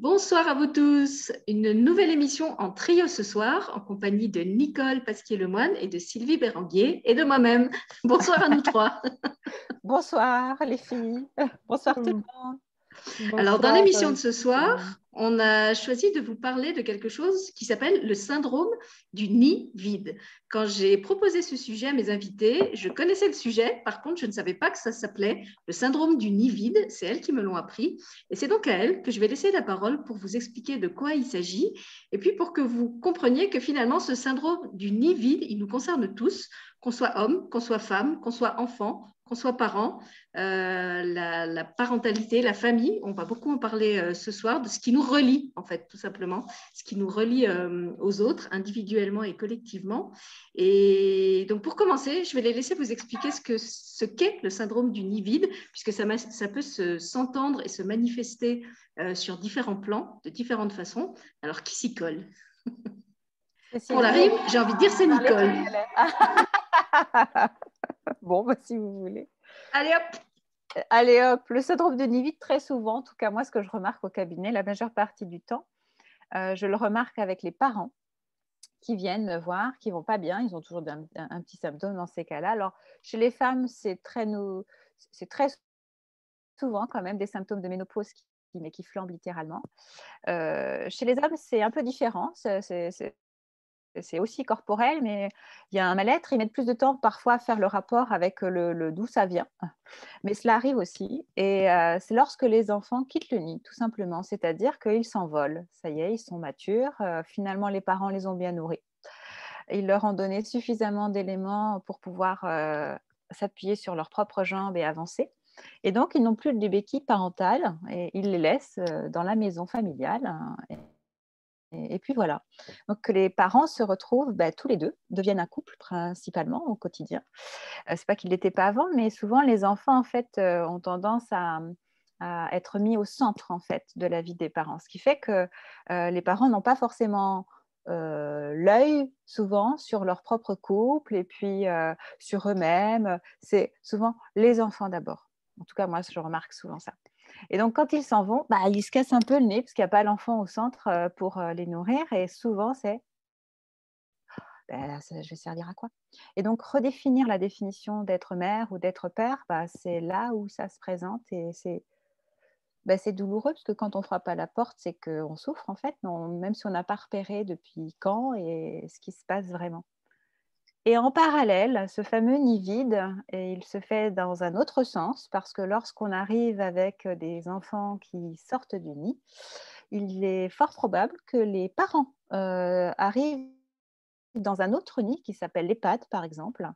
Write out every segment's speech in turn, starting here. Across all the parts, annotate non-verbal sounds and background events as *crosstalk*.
Bonsoir à vous tous. Une nouvelle émission en trio ce soir en compagnie de Nicole Pasquier-Lemoine et de Sylvie Béranguier et de moi-même. *laughs* Bonsoir à nous trois. *laughs* Bonsoir les filles. Bonsoir tout le monde. Alors, dans l'émission de ce soir, on a choisi de vous parler de quelque chose qui s'appelle le syndrome du nid vide. Quand j'ai proposé ce sujet à mes invités, je connaissais le sujet, par contre, je ne savais pas que ça s'appelait le syndrome du nid vide. C'est elles qui me l'ont appris. Et c'est donc à elles que je vais laisser la parole pour vous expliquer de quoi il s'agit, et puis pour que vous compreniez que finalement, ce syndrome du nid vide, il nous concerne tous, qu'on soit homme, qu'on soit femme, qu'on soit enfant, qu'on soit parent, euh, la, parentalité, la famille. On va beaucoup en parler euh, ce soir de ce qui nous relie, en fait, tout simplement, ce qui nous relie euh, aux autres, individuellement et collectivement. Et donc, pour commencer, je vais les laisser vous expliquer ce qu'est ce qu'est le syndrome du nid vide, puisque ça, ça peut s'entendre et se manifester sur différents plans, de différentes façons. Alors, qui s'y colle? Pour la rime, j'ai envie de dire c'est Nicole. *laughs* *laughs* bon, bah, si vous voulez. Allez hop Allez hop, le syndrome de Nivide, très souvent, en tout cas moi, ce que je remarque au cabinet, la majeure partie du temps, euh, je le remarque avec les parents qui viennent me voir, qui vont pas bien, ils ont toujours un, petit symptôme dans ces cas-là. Alors, chez les femmes, c'est très, nous, c'est très souvent quand même des symptômes de ménopause qui, mais qui flambent littéralement. Euh, chez les hommes, c'est un peu différent. C'est, c'est aussi corporel, mais il y a un mal-être. Ils mettent plus de temps parfois à faire le rapport avec le, d'où ça vient. *laughs* Mais cela arrive aussi. Et euh, c'est lorsque les enfants quittent le nid, tout simplement. C'est-à-dire qu'ils s'envolent. Ça y est, ils sont matures. Euh, finalement, les parents les ont bien nourris. Ils leur ont donné suffisamment d'éléments pour pouvoir euh, s'appuyer sur leurs propres jambes et avancer. Et donc, ils n'ont plus de béquilles parentales et ils les laissent dans la maison familiale. Et, puis voilà. Donc que les parents se retrouvent bah, tous les deux, deviennent un couple principalement au quotidien. Ce c'est pas qu'ils l'étaient pas avant, mais souvent les enfants en fait ont tendance à, être mis au centre en fait de la vie des parents, ce qui fait que les parents n'ont pas forcément l'œil souvent sur leur propre couple et puis sur eux-mêmes. C'est souvent les enfants d'abord. En tout cas, moi, je remarque souvent ça. Et donc, quand ils s'en vont, bah, ils se cassent un peu le nez parce qu'il n'y a pas l'enfant au centre euh, pour euh, les nourrir. Et souvent, c'est bah, je vais servir à quoi? Et donc, redéfinir la définition d'être mère ou d'être père, bah, c'est là où ça se présente et c'est bah, douloureux parce que quand on frappe à la porte, c'est qu'on souffre en fait, même si on n'a pas repéré depuis quand et ce qui se passe vraiment. Et en parallèle, ce fameux nid vide, il se fait dans un autre sens parce que lorsqu'on arrive avec des enfants qui sortent du nid, il est fort probable que les parents euh, arrivent dans un autre nid qui s'appelle l'EHPAD par exemple,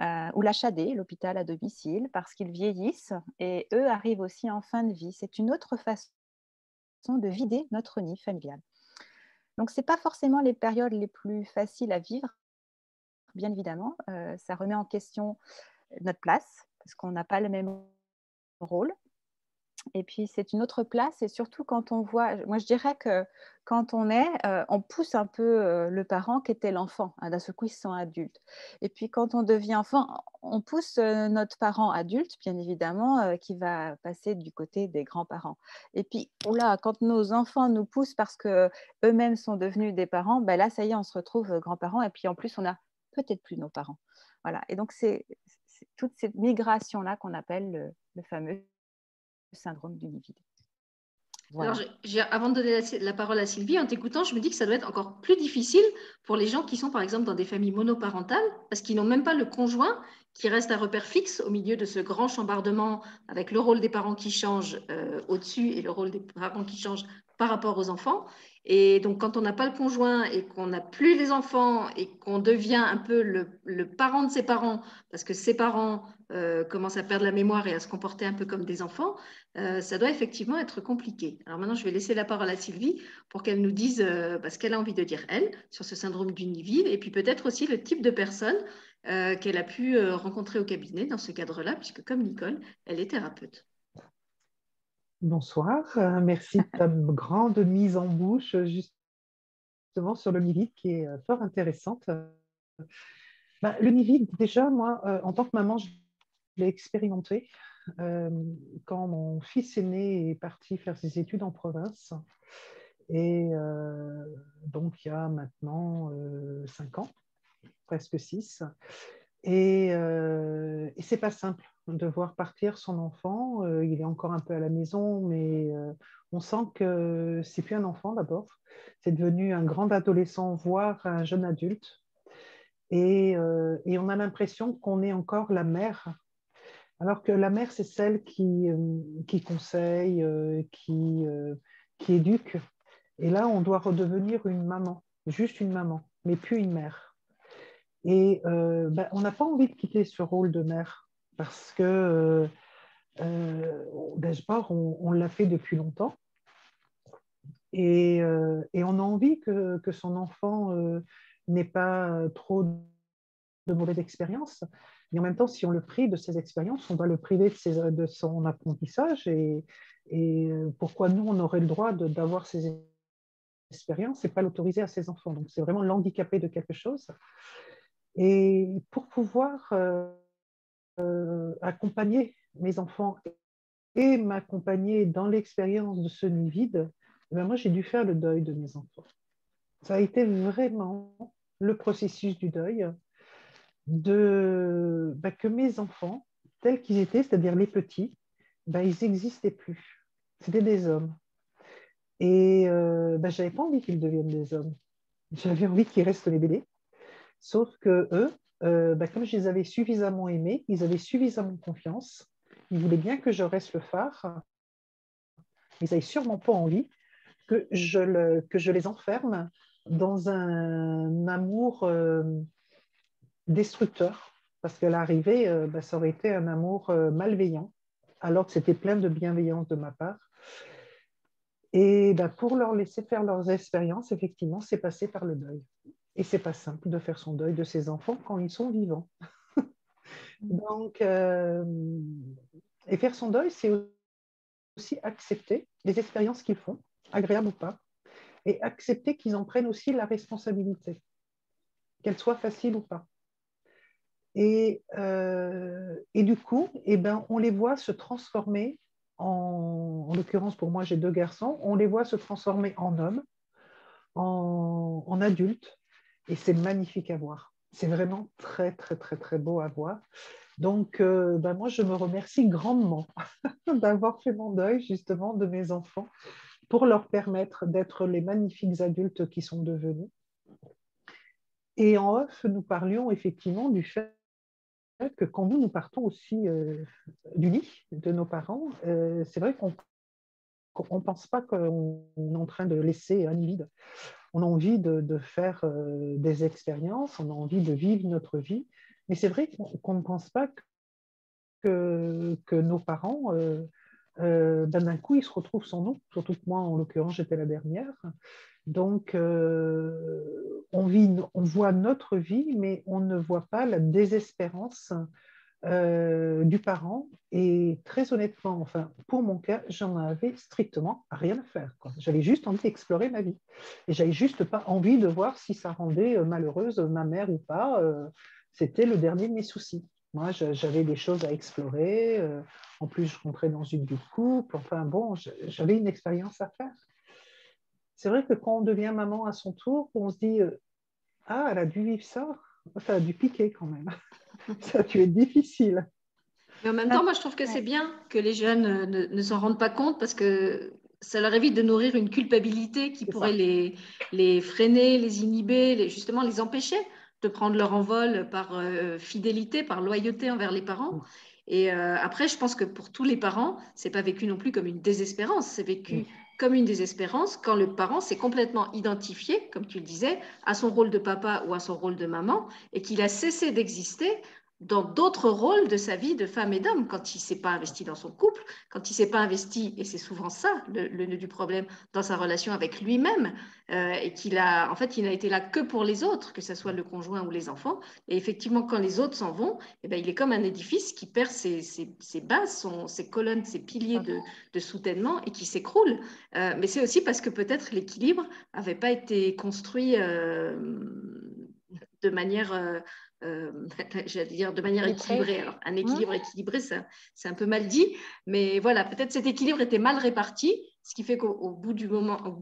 euh, ou l'HAD, l'hôpital à domicile, parce qu'ils vieillissent et eux arrivent aussi en fin de vie. C'est une autre façon de vider notre nid familial. Donc, ce n'est pas forcément les périodes les plus faciles à vivre bien évidemment. Euh, ça remet en question notre place, parce qu'on n'a pas le même rôle. Et puis, c'est une autre place, et surtout quand on voit, moi je dirais que quand on est, euh, on pousse un peu euh, le parent qui était l'enfant. Hein, d'un coup, ils sont adultes. Et puis, quand on devient enfant, on pousse notre parent adulte, bien évidemment, qui va passer du côté des grands-parents. Et puis, là, quand nos enfants nous poussent parce qu'eux-mêmes sont devenus des parents, ben là, ça y est, on se retrouve grands-parents. Et puis, en plus, on a peut-être plus nos parents. Voilà. Et donc, c'est toute cette migration-là qu'on appelle le, fameux syndrome du nid. Alors, avant de donner la, parole à Sylvie, en t'écoutant, je me dis que ça doit être encore plus difficile pour les gens qui sont, par exemple, dans des familles monoparentales, parce qu'ils n'ont même pas le conjoint qui reste un repère fixe au milieu de ce grand chambardement avec le rôle des parents qui change euh, au-dessus et le rôle des parents qui change par rapport aux enfants. Et donc, quand on n'a pas le conjoint et qu'on n'a plus les enfants et qu'on devient un peu le, parent de ses parents, parce que ses parents euh, commencent à perdre la mémoire et à se comporter un peu comme des enfants, euh, ça doit effectivement être compliqué. Alors maintenant, je vais laisser la parole à Sylvie pour qu'elle nous dise euh, bah, ce qu'elle a envie de dire, elle, sur ce syndrome du nid et puis peut-être aussi le type de personne qu'elle a pu rencontrer au cabinet dans ce cadre-là, puisque comme Nicole, elle est thérapeute. Bonsoir, euh, merci de ta *laughs* grande mise en bouche justement sur le nid qui est euh, fort intéressante. Bah, le nid déjà, moi, euh, en tant que maman, je l'ai expérimenté quand mon fils aîné est parti faire ses études en province. Et donc, il y a maintenant cinq ans, presque six. Et, et c'est pas simple de voir partir son enfant. il est encore un peu à la maison, mais on sent que c'est plus un enfant d'abord. C'est devenu un grand adolescent, voire un jeune adulte. Et, et on a l'impression qu'on est encore la mère alors que la mère, c'est celle qui, euh, conseille, euh, qui, euh, qui éduque. Et là, on doit redevenir une maman, juste une maman, mais plus une mère. Et ben, on n'a pas envie de quitter ce rôle de mère parce que d'abord, on, on l'a fait depuis longtemps. Et, et, on a envie que, son enfant n'ait pas trop de mauvaises expériences. Et en même temps, si on le prive de ses expériences, on va le priver de, son apprentissage. Et, et, pourquoi nous, on aurait le droit d'avoir ces expériences et pas l'autoriser à ses enfants? Donc, c'est vraiment l'handicaper de quelque chose. Et pour pouvoir euh, euh, accompagner mes enfants et m'accompagner dans l'expérience de ce nid vide, eh ben, moi, j'ai dû faire le deuil de mes enfants. Ça a été vraiment le processus du deuil de, bah, que mes enfants, tels qu'ils étaient, c'est-à-dire les petits, bah, ils n'existaient plus. C'était des hommes. Et euh, bah, je n'avais pas envie qu'ils deviennent des hommes. J'avais envie qu'ils restent les bébés. Sauf que eux, euh, bah, comme je les avais suffisamment aimés, ils avaient suffisamment confiance, ils voulaient bien que je reste le phare. Ils n'avaient sûrement pas envie que je, les enferme dans un amour euh, destructeur, parce que l'arrivée, euh, bah, ça aurait été un amour malveillant, alors que c'était plein de bienveillance de ma part. Et bah, pour leur laisser faire leurs expériences, effectivement, c'est passé par le deuil. Et c'est pas simple de faire son deuil de ses enfants quand ils sont vivants. *laughs* Donc, euh, et faire son deuil, c'est aussi accepter les expériences qu'ils font, agréables ou pas, et accepter qu'ils en prennent aussi la responsabilité, qu'elles soient faciles ou pas. Et, euh, et, du coup, eh ben, on les voit se transformer, en, en l'occurrence pour moi j'ai deux garçons, on les voit se transformer en hommes, en, en adultes, et c'est magnifique à voir. C'est vraiment très, très, très, très beau à voir. Donc, euh, ben moi, je me remercie grandement *laughs* d'avoir fait mon deuil justement de mes enfants pour leur permettre d'être les magnifiques adultes qui sont devenus. Et en off, nous parlions effectivement du fait que quand nous, nous partons aussi euh, du lit de nos parents, euh, c'est vrai qu'on ne pense pas qu'on est en train de laisser un vide. On a envie de, faire euh, des expériences, on a envie de vivre notre vie, mais c'est vrai qu'on ne pense pas que, nos parents, ben, d'un coup, ils se retrouvent sans nous. Surtout que moi, en l'occurrence, j'étais la dernière. Donc, euh, on, vit, on voit notre vie, mais on ne voit pas la désespérance euh, du parent. Et très honnêtement, enfin, pour mon cas, j'en avais strictement rien à faire. J'avais juste envie d'explorer ma vie. Et j'avais juste pas envie de voir si ça rendait euh, malheureuse ma mère ou pas. C'était le dernier de mes soucis. Moi, j'avais des choses à explorer. En plus, je rentrais dans une vie de couple. Enfin, bon, j'avais une expérience à faire c'est vrai que quand on devient maman à son tour, on se dit euh, Ah, elle a dû vivre ça, ça a dû piquer quand même. *laughs* ça dû être difficile. Mais en même temps, moi, je trouve que c'est bien que les jeunes euh, ne, s'en rendent pas compte parce que ça leur évite de nourrir une culpabilité qui pourrait les, les, freiner, les inhiber, les, justement les empêcher de prendre leur envol par euh, fidélité, par loyauté envers les parents. Et après, je pense que pour tous les parents, c'est pas vécu non plus comme une désespérance, c'est vécu comme une désespérance quand le parent s'est complètement identifié, comme tu le disais, à son rôle de papa ou à son rôle de maman, et qu'il a cessé d'exister dans d'autres rôles de sa vie de femme et d'homme, quand il ne s'est pas investi dans son couple, quand il ne s'est pas investi, et c'est souvent ça le, nœud du problème, dans sa relation avec lui-même, euh, et qu'il a, en fait, il n'a été là que pour les autres, que ce soit le conjoint ou les enfants. Et effectivement, quand les autres s'en vont, eh ben, il est comme un édifice qui perd ses, ses, bases, ses colonnes, ses piliers de, de soutènement et qui s'écroule. Euh, mais c'est aussi parce que peut-être l'équilibre n'avait pas été construit. Euh, de manière, euh, *laughs* euh, dire, de manière équilibrée. Alors, un équilibre équilibré, c'est un peu mal dit, mais voilà, peut-être cet équilibre était mal réparti, ce qui fait qu'au bout du moment,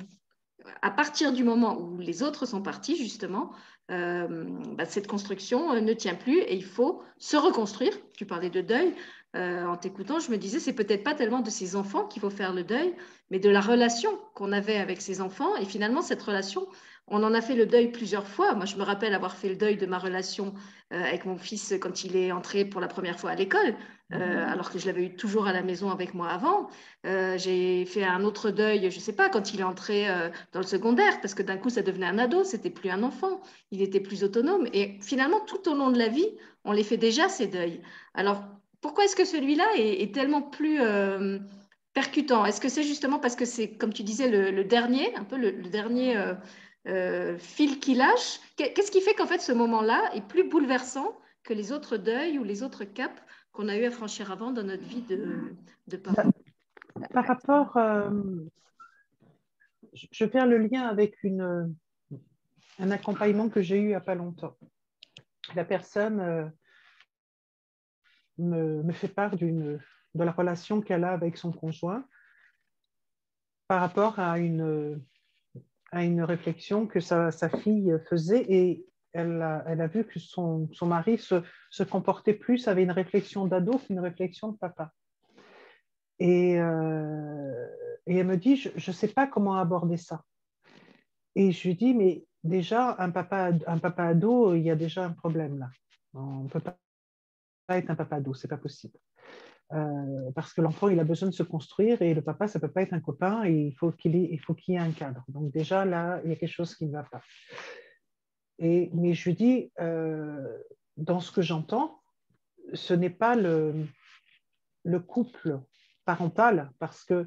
à partir du moment où les autres sont partis, justement, euh, bah, cette construction ne tient plus et il faut se reconstruire. Tu parlais de deuil. en t'écoutant, je me disais, c'est peut-être pas tellement de ces enfants qu'il faut faire le deuil, mais de la relation qu'on avait avec ces enfants. Et finalement, cette relation, on en a fait le deuil plusieurs fois. Moi, je me rappelle avoir fait le deuil de ma relation euh, avec mon fils quand il est entré pour la première fois à l'école, euh, mhm. alors que je l'avais eu toujours à la maison avec moi avant. Euh, j'ai fait un autre deuil, je ne sais pas, quand il est entré dans le secondaire, parce que d'un coup, ça devenait un ado, c'était plus un enfant, il était plus autonome. Et finalement, tout au long de la vie, on les fait déjà, ces deuils. Alors, pourquoi est-ce que celui-là est, tellement plus percutant? Est-ce que c'est justement parce que c'est, comme tu disais, le, dernier, un peu le dernier euh, fil qui lâche. Qu'est-ce qui fait qu'en fait ce moment-là est plus bouleversant que les autres deuils ou les autres caps qu'on a eu à franchir avant dans notre vie de, parents? Par rapport, euh, je vais faire le lien avec une, un accompagnement que j'ai eu il n'y a pas longtemps. La personne euh, me, me, fait part de la relation qu'elle a avec son conjoint par rapport à une, à une réflexion que sa, fille faisait et elle a, vu que son, mari se, comportait plus, avait une réflexion d'ado qu'une réflexion de papa. Et, euh, elle me dit, je ne sais pas comment aborder ça. Et je lui dis, mais déjà, un papa, un papa ado, il y a déjà un problème là. On ne peut pas être un papa ado, c'est pas possible. Euh, parce que l'enfant, il a besoin de se construire et le papa, ça ne peut pas être un copain et il faut qu'il ait, y ait un cadre. Donc déjà, là, il y a quelque chose qui ne va pas. Et, mais je lui dis, euh, dans ce que j'entends, ce n'est pas le, le, couple parental, parce que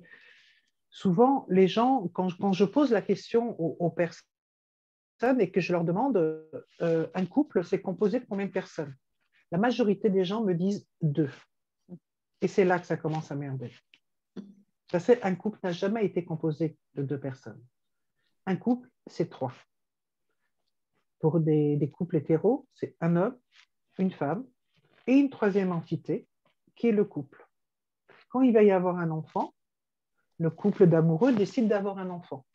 souvent, les gens, quand, quand je pose la question aux, personnes et que je leur demande, euh, un couple, c'est composé de combien de personnes? La majorité des gens me disent deux. Et c'est là que ça commence à merder. Parce qu'un couple n'a jamais été composé de deux personnes. Un couple, c'est trois. Pour des, couples hétéros, c'est un homme, une femme et une troisième entité qui est le couple. Quand il va y avoir un enfant, le couple d'amoureux décide d'avoir un enfant.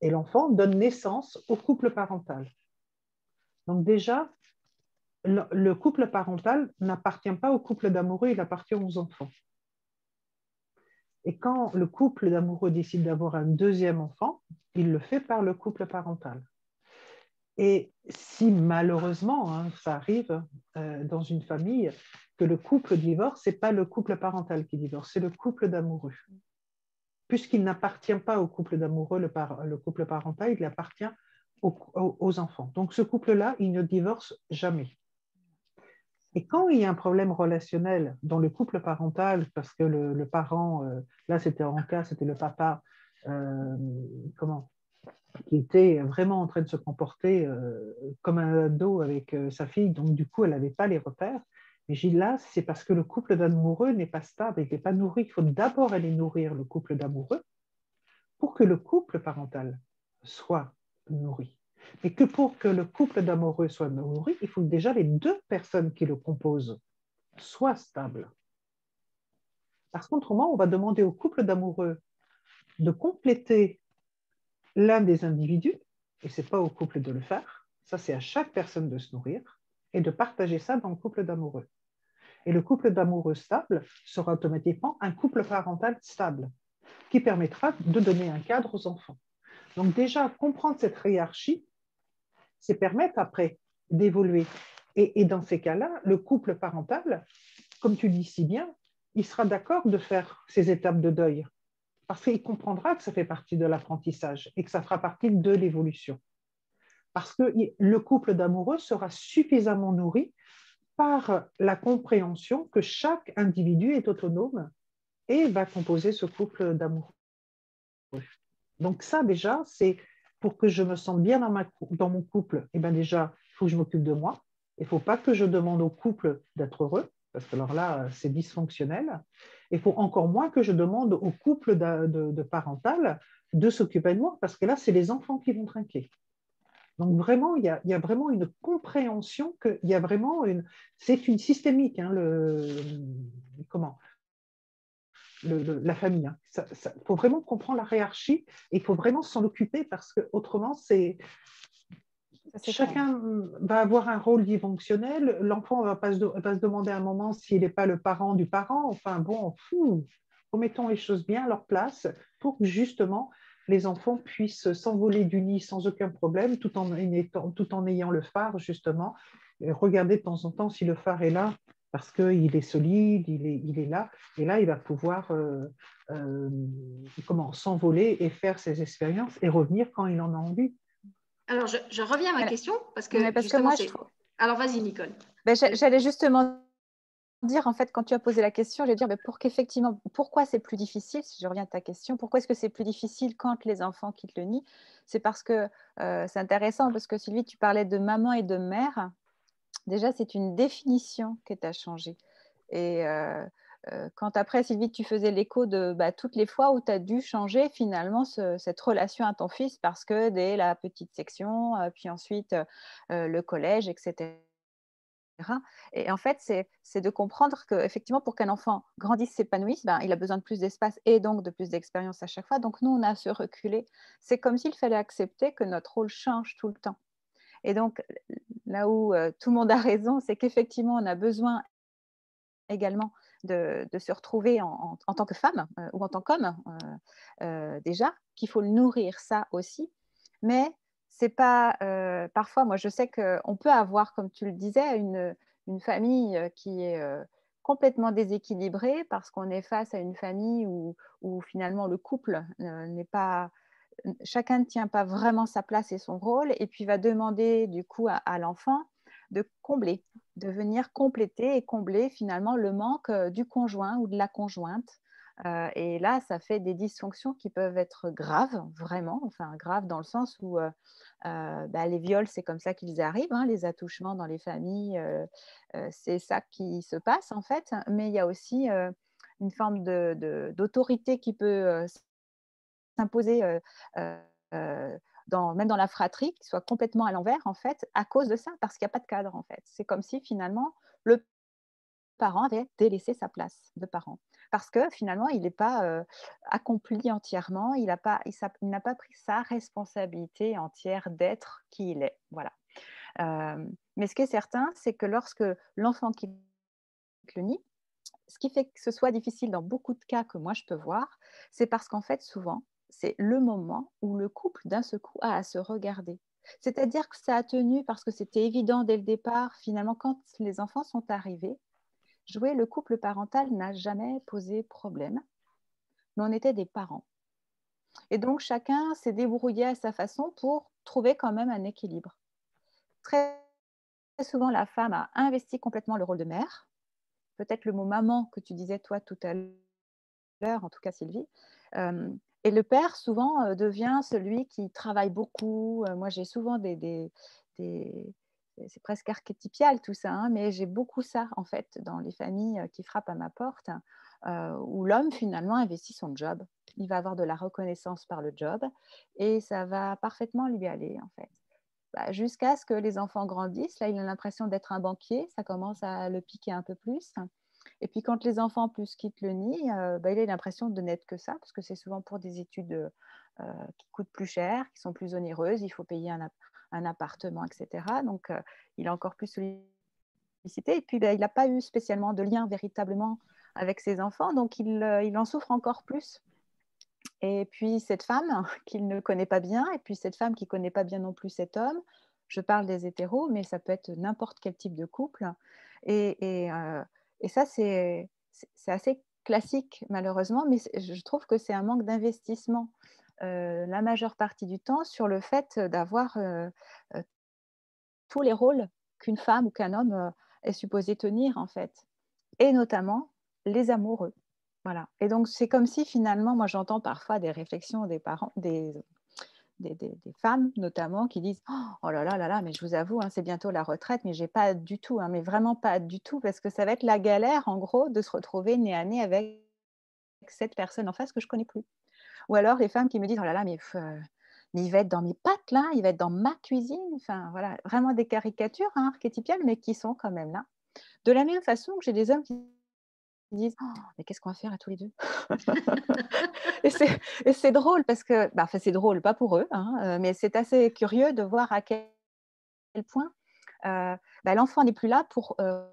Et l'enfant donne naissance au couple parental. Donc déjà, le, couple parental n'appartient pas au couple d'amoureux, il appartient aux enfants. Et quand le couple d'amoureux décide d'avoir un deuxième enfant, il le fait par le couple parental. Et si malheureusement, hein, ça arrive euh, dans une famille, que le couple divorce, ce n'est pas le couple parental qui divorce, c'est le couple d'amoureux. Puisqu'il n'appartient pas au couple d'amoureux, le, couple parental, il appartient aux enfants. Donc ce couple-là, il ne divorce jamais. Et quand il y a un problème relationnel dans le couple parental, parce que le, parent, euh, là c'était en cas, c'était le papa, euh, comment, qui était vraiment en train de se comporter euh, comme un ado avec sa fille, donc du coup elle n'avait pas les repères. Mais j'ai là, c'est parce que le couple d'amoureux n'est pas stable, il n'est pas nourri. Il faut d'abord aller nourrir le couple d'amoureux pour que le couple parental soit nourri. Et que pour que le couple d'amoureux soit nourri, il faut que déjà les deux personnes qui le composent soient stables. Parce qu'autrement, on va demander au couple d'amoureux de compléter l'un des individus, et ce n'est pas au couple de le faire, ça c'est à chaque personne de se nourrir, et de partager ça dans le couple d'amoureux. Et le couple d'amoureux stable sera automatiquement un couple parental stable, qui permettra de donner un cadre aux enfants. Donc déjà, comprendre cette hiérarchie, c'est permettre après d'évoluer. Et, dans ces cas-là, le couple parental, comme tu dis si bien, il sera d'accord de faire ces étapes de deuil, parce qu'il comprendra que ça fait partie de l'apprentissage et que ça fera partie de l'évolution. Parce que le couple d'amoureux sera suffisamment nourri par la compréhension que chaque individu est autonome et va composer ce couple d'amoureux. Donc ça déjà, c'est pour que je me sente bien dans, mon couple, eh bien déjà, il faut que je m'occupe de moi. Il ne faut pas que je demande au couple d'être heureux, parce que alors là, c'est dysfonctionnel. Il faut encore moins que je demande au couple de, parental de s'occuper de moi, parce que là, c'est les enfants qui vont trinquer. Donc vraiment, il y a, vraiment une compréhension qu'il y a vraiment une... C'est une systémique, hein, comment la famille. Il hein. faut vraiment comprendre la hiérarchie et il faut vraiment s'en occuper parce que autrement, c'est chacun va avoir un rôle dysfonctionnel. L'enfant va, pas se, demander à un moment s'il n'est pas le parent du parent. Enfin bon, fou, remettons les choses bien à leur place pour que justement les enfants puissent s'envoler du nid sans aucun problème tout en, tout en ayant le phare justement. regarder de temps en temps si le phare est là parce qu'il est solide, il est, il est là, et là, il va pouvoir euh, euh, comment s'envoler et faire ses expériences et revenir quand il en a envie. Alors, je, reviens à ma question, parce que, parce que moi, je... Alors, vas-y, Nicole. Ben, J'allais justement dire, en fait, quand tu as posé la question, je vais dire, ben, pour qu'effectivement, pourquoi c'est plus difficile, si je reviens à ta question, pourquoi est-ce que c'est plus difficile quand les enfants quittent le nid? C'est parce que euh, c'est intéressant, parce que Sylvie, tu parlais de maman et de mère déjà, c'est une définition qui est à changer. Et euh, euh, quand après, Sylvie, tu faisais l'écho de bah, toutes les fois où tu as dû changer finalement cette relation à ton fils parce que dès la petite section, euh, puis ensuite le collège, etc. Et en fait, c'est de comprendre qu'effectivement, pour qu'un enfant grandisse, s'épanouisse, ben, il a besoin de plus d'espace et donc de plus d'expérience à chaque fois. Donc, nous, on a se reculer. C'est comme s'il fallait accepter que notre rôle change tout le temps. Et donc, là où euh, tout le monde a raison, c'est qu'effectivement, on a besoin également de, se retrouver en, tant que femme euh, ou en tant qu'homme, euh, déjà, qu'il faut nourrir ça aussi. Mais c'est pas. parfois, moi, je sais qu'on peut avoir, comme tu le disais, une, famille qui est complètement déséquilibrée parce qu'on est face à une famille où finalement le couple n'est pas chacun ne tient pas vraiment sa place et son rôle, et puis va demander du coup à, l'enfant de combler, de venir compléter et combler finalement le manque euh, du conjoint ou de la conjointe. Euh, et là, ça fait des dysfonctions qui peuvent être graves, vraiment, enfin graves dans le sens où euh, bah, les viols, c'est comme ça qu'ils arrivent, hein, les attouchements dans les familles, c'est ça qui se passe en fait, mais il y a aussi une forme d'autorité qui peut s'imposer euh, euh, même dans la fratrie, qui soit complètement à l'envers, en fait, à cause de ça, parce qu'il n'y a pas de cadre, en fait. C'est comme si, finalement, le parent avait délaissé sa place de parent. Parce que, finalement, il n'est pas euh, accompli entièrement, il n'a pas, il, pas pris sa responsabilité entière d'être qui il est. Voilà. mais ce qui est certain, c'est que lorsque l'enfant quitte le nid, ce qui fait que ce soit difficile dans beaucoup de cas que moi je peux voir, c'est parce qu'en fait, souvent, c'est le moment où le couple d'un seul coup a à se regarder. C'est-à-dire que ça a tenu parce que c'était évident dès le départ. Finalement, quand les enfants sont arrivés, jouer le couple parental n'a jamais posé problème, mais on était des parents. Et donc chacun s'est débrouillé à sa façon pour trouver quand même un équilibre. Très souvent, la femme a investi complètement le rôle de mère. Peut-être le mot maman que tu disais toi tout à l'heure, en tout cas Sylvie, et le père, souvent, euh, devient celui qui travaille beaucoup. Euh, moi, j'ai souvent des, c'est presque archétypial tout ça, hein, mais j'ai beaucoup ça en fait dans les familles euh, qui frappent à ma porte, où l'homme finalement investit son job. Il va avoir de la reconnaissance par le job et ça va parfaitement lui aller en fait. Bah, jusqu'à ce que les enfants grandissent, là il a l'impression d'être un banquier, ça commence à le piquer un peu plus. Et puis quand les enfants plus quittent le nid, euh, bah, il a l'impression de n'être que ça, parce que c'est souvent pour des études euh, qui coûtent plus cher, qui sont plus onéreuses, il faut payer un, appartement, etc. Donc euh, il est encore plus sollicité. Et puis bah, il n'a pas eu spécialement de lien véritablement avec ses enfants, donc il, en souffre encore plus. Et puis cette femme *laughs* qu'il ne connaît pas bien, et puis cette femme qui ne connaît pas bien non plus cet homme, je parle des hétéros, mais ça peut être n'importe quel type de couple. Et et ça, c'est assez classique, malheureusement, mais je trouve que c'est un manque d'investissement euh, la majeure partie du temps sur le fait d'avoir euh, euh, tous les rôles qu'une femme ou qu'un homme est supposé tenir, en fait, et notamment les amoureux. Voilà. Et donc, c'est comme si finalement, moi j'entends parfois des réflexions des parents, des, des, femmes notamment qui disent oh là là là là mais je vous avoue hein, c'est bientôt la retraite mais j'ai pas du tout hein, mais vraiment pas du tout parce que ça va être la galère en gros de se retrouver nez à nez avec cette personne en face que je connais plus ou alors les femmes qui me disent oh là là mais euh, mais il va être dans mes pattes là, il va être dans ma cuisine. Enfin, voilà, vraiment des caricatures hein, archétypiales, mais qui sont quand même là. De la même façon que j'ai des hommes qui disent «Oh, Mais qu'est-ce qu'on va faire à tous les deux? *laughs* Et c'est drôle parce que, bah, enfin, c'est drôle, pas pour eux, hein, euh, mais c'est assez curieux de voir à quel point euh, bah, l'enfant n'est plus là pour euh,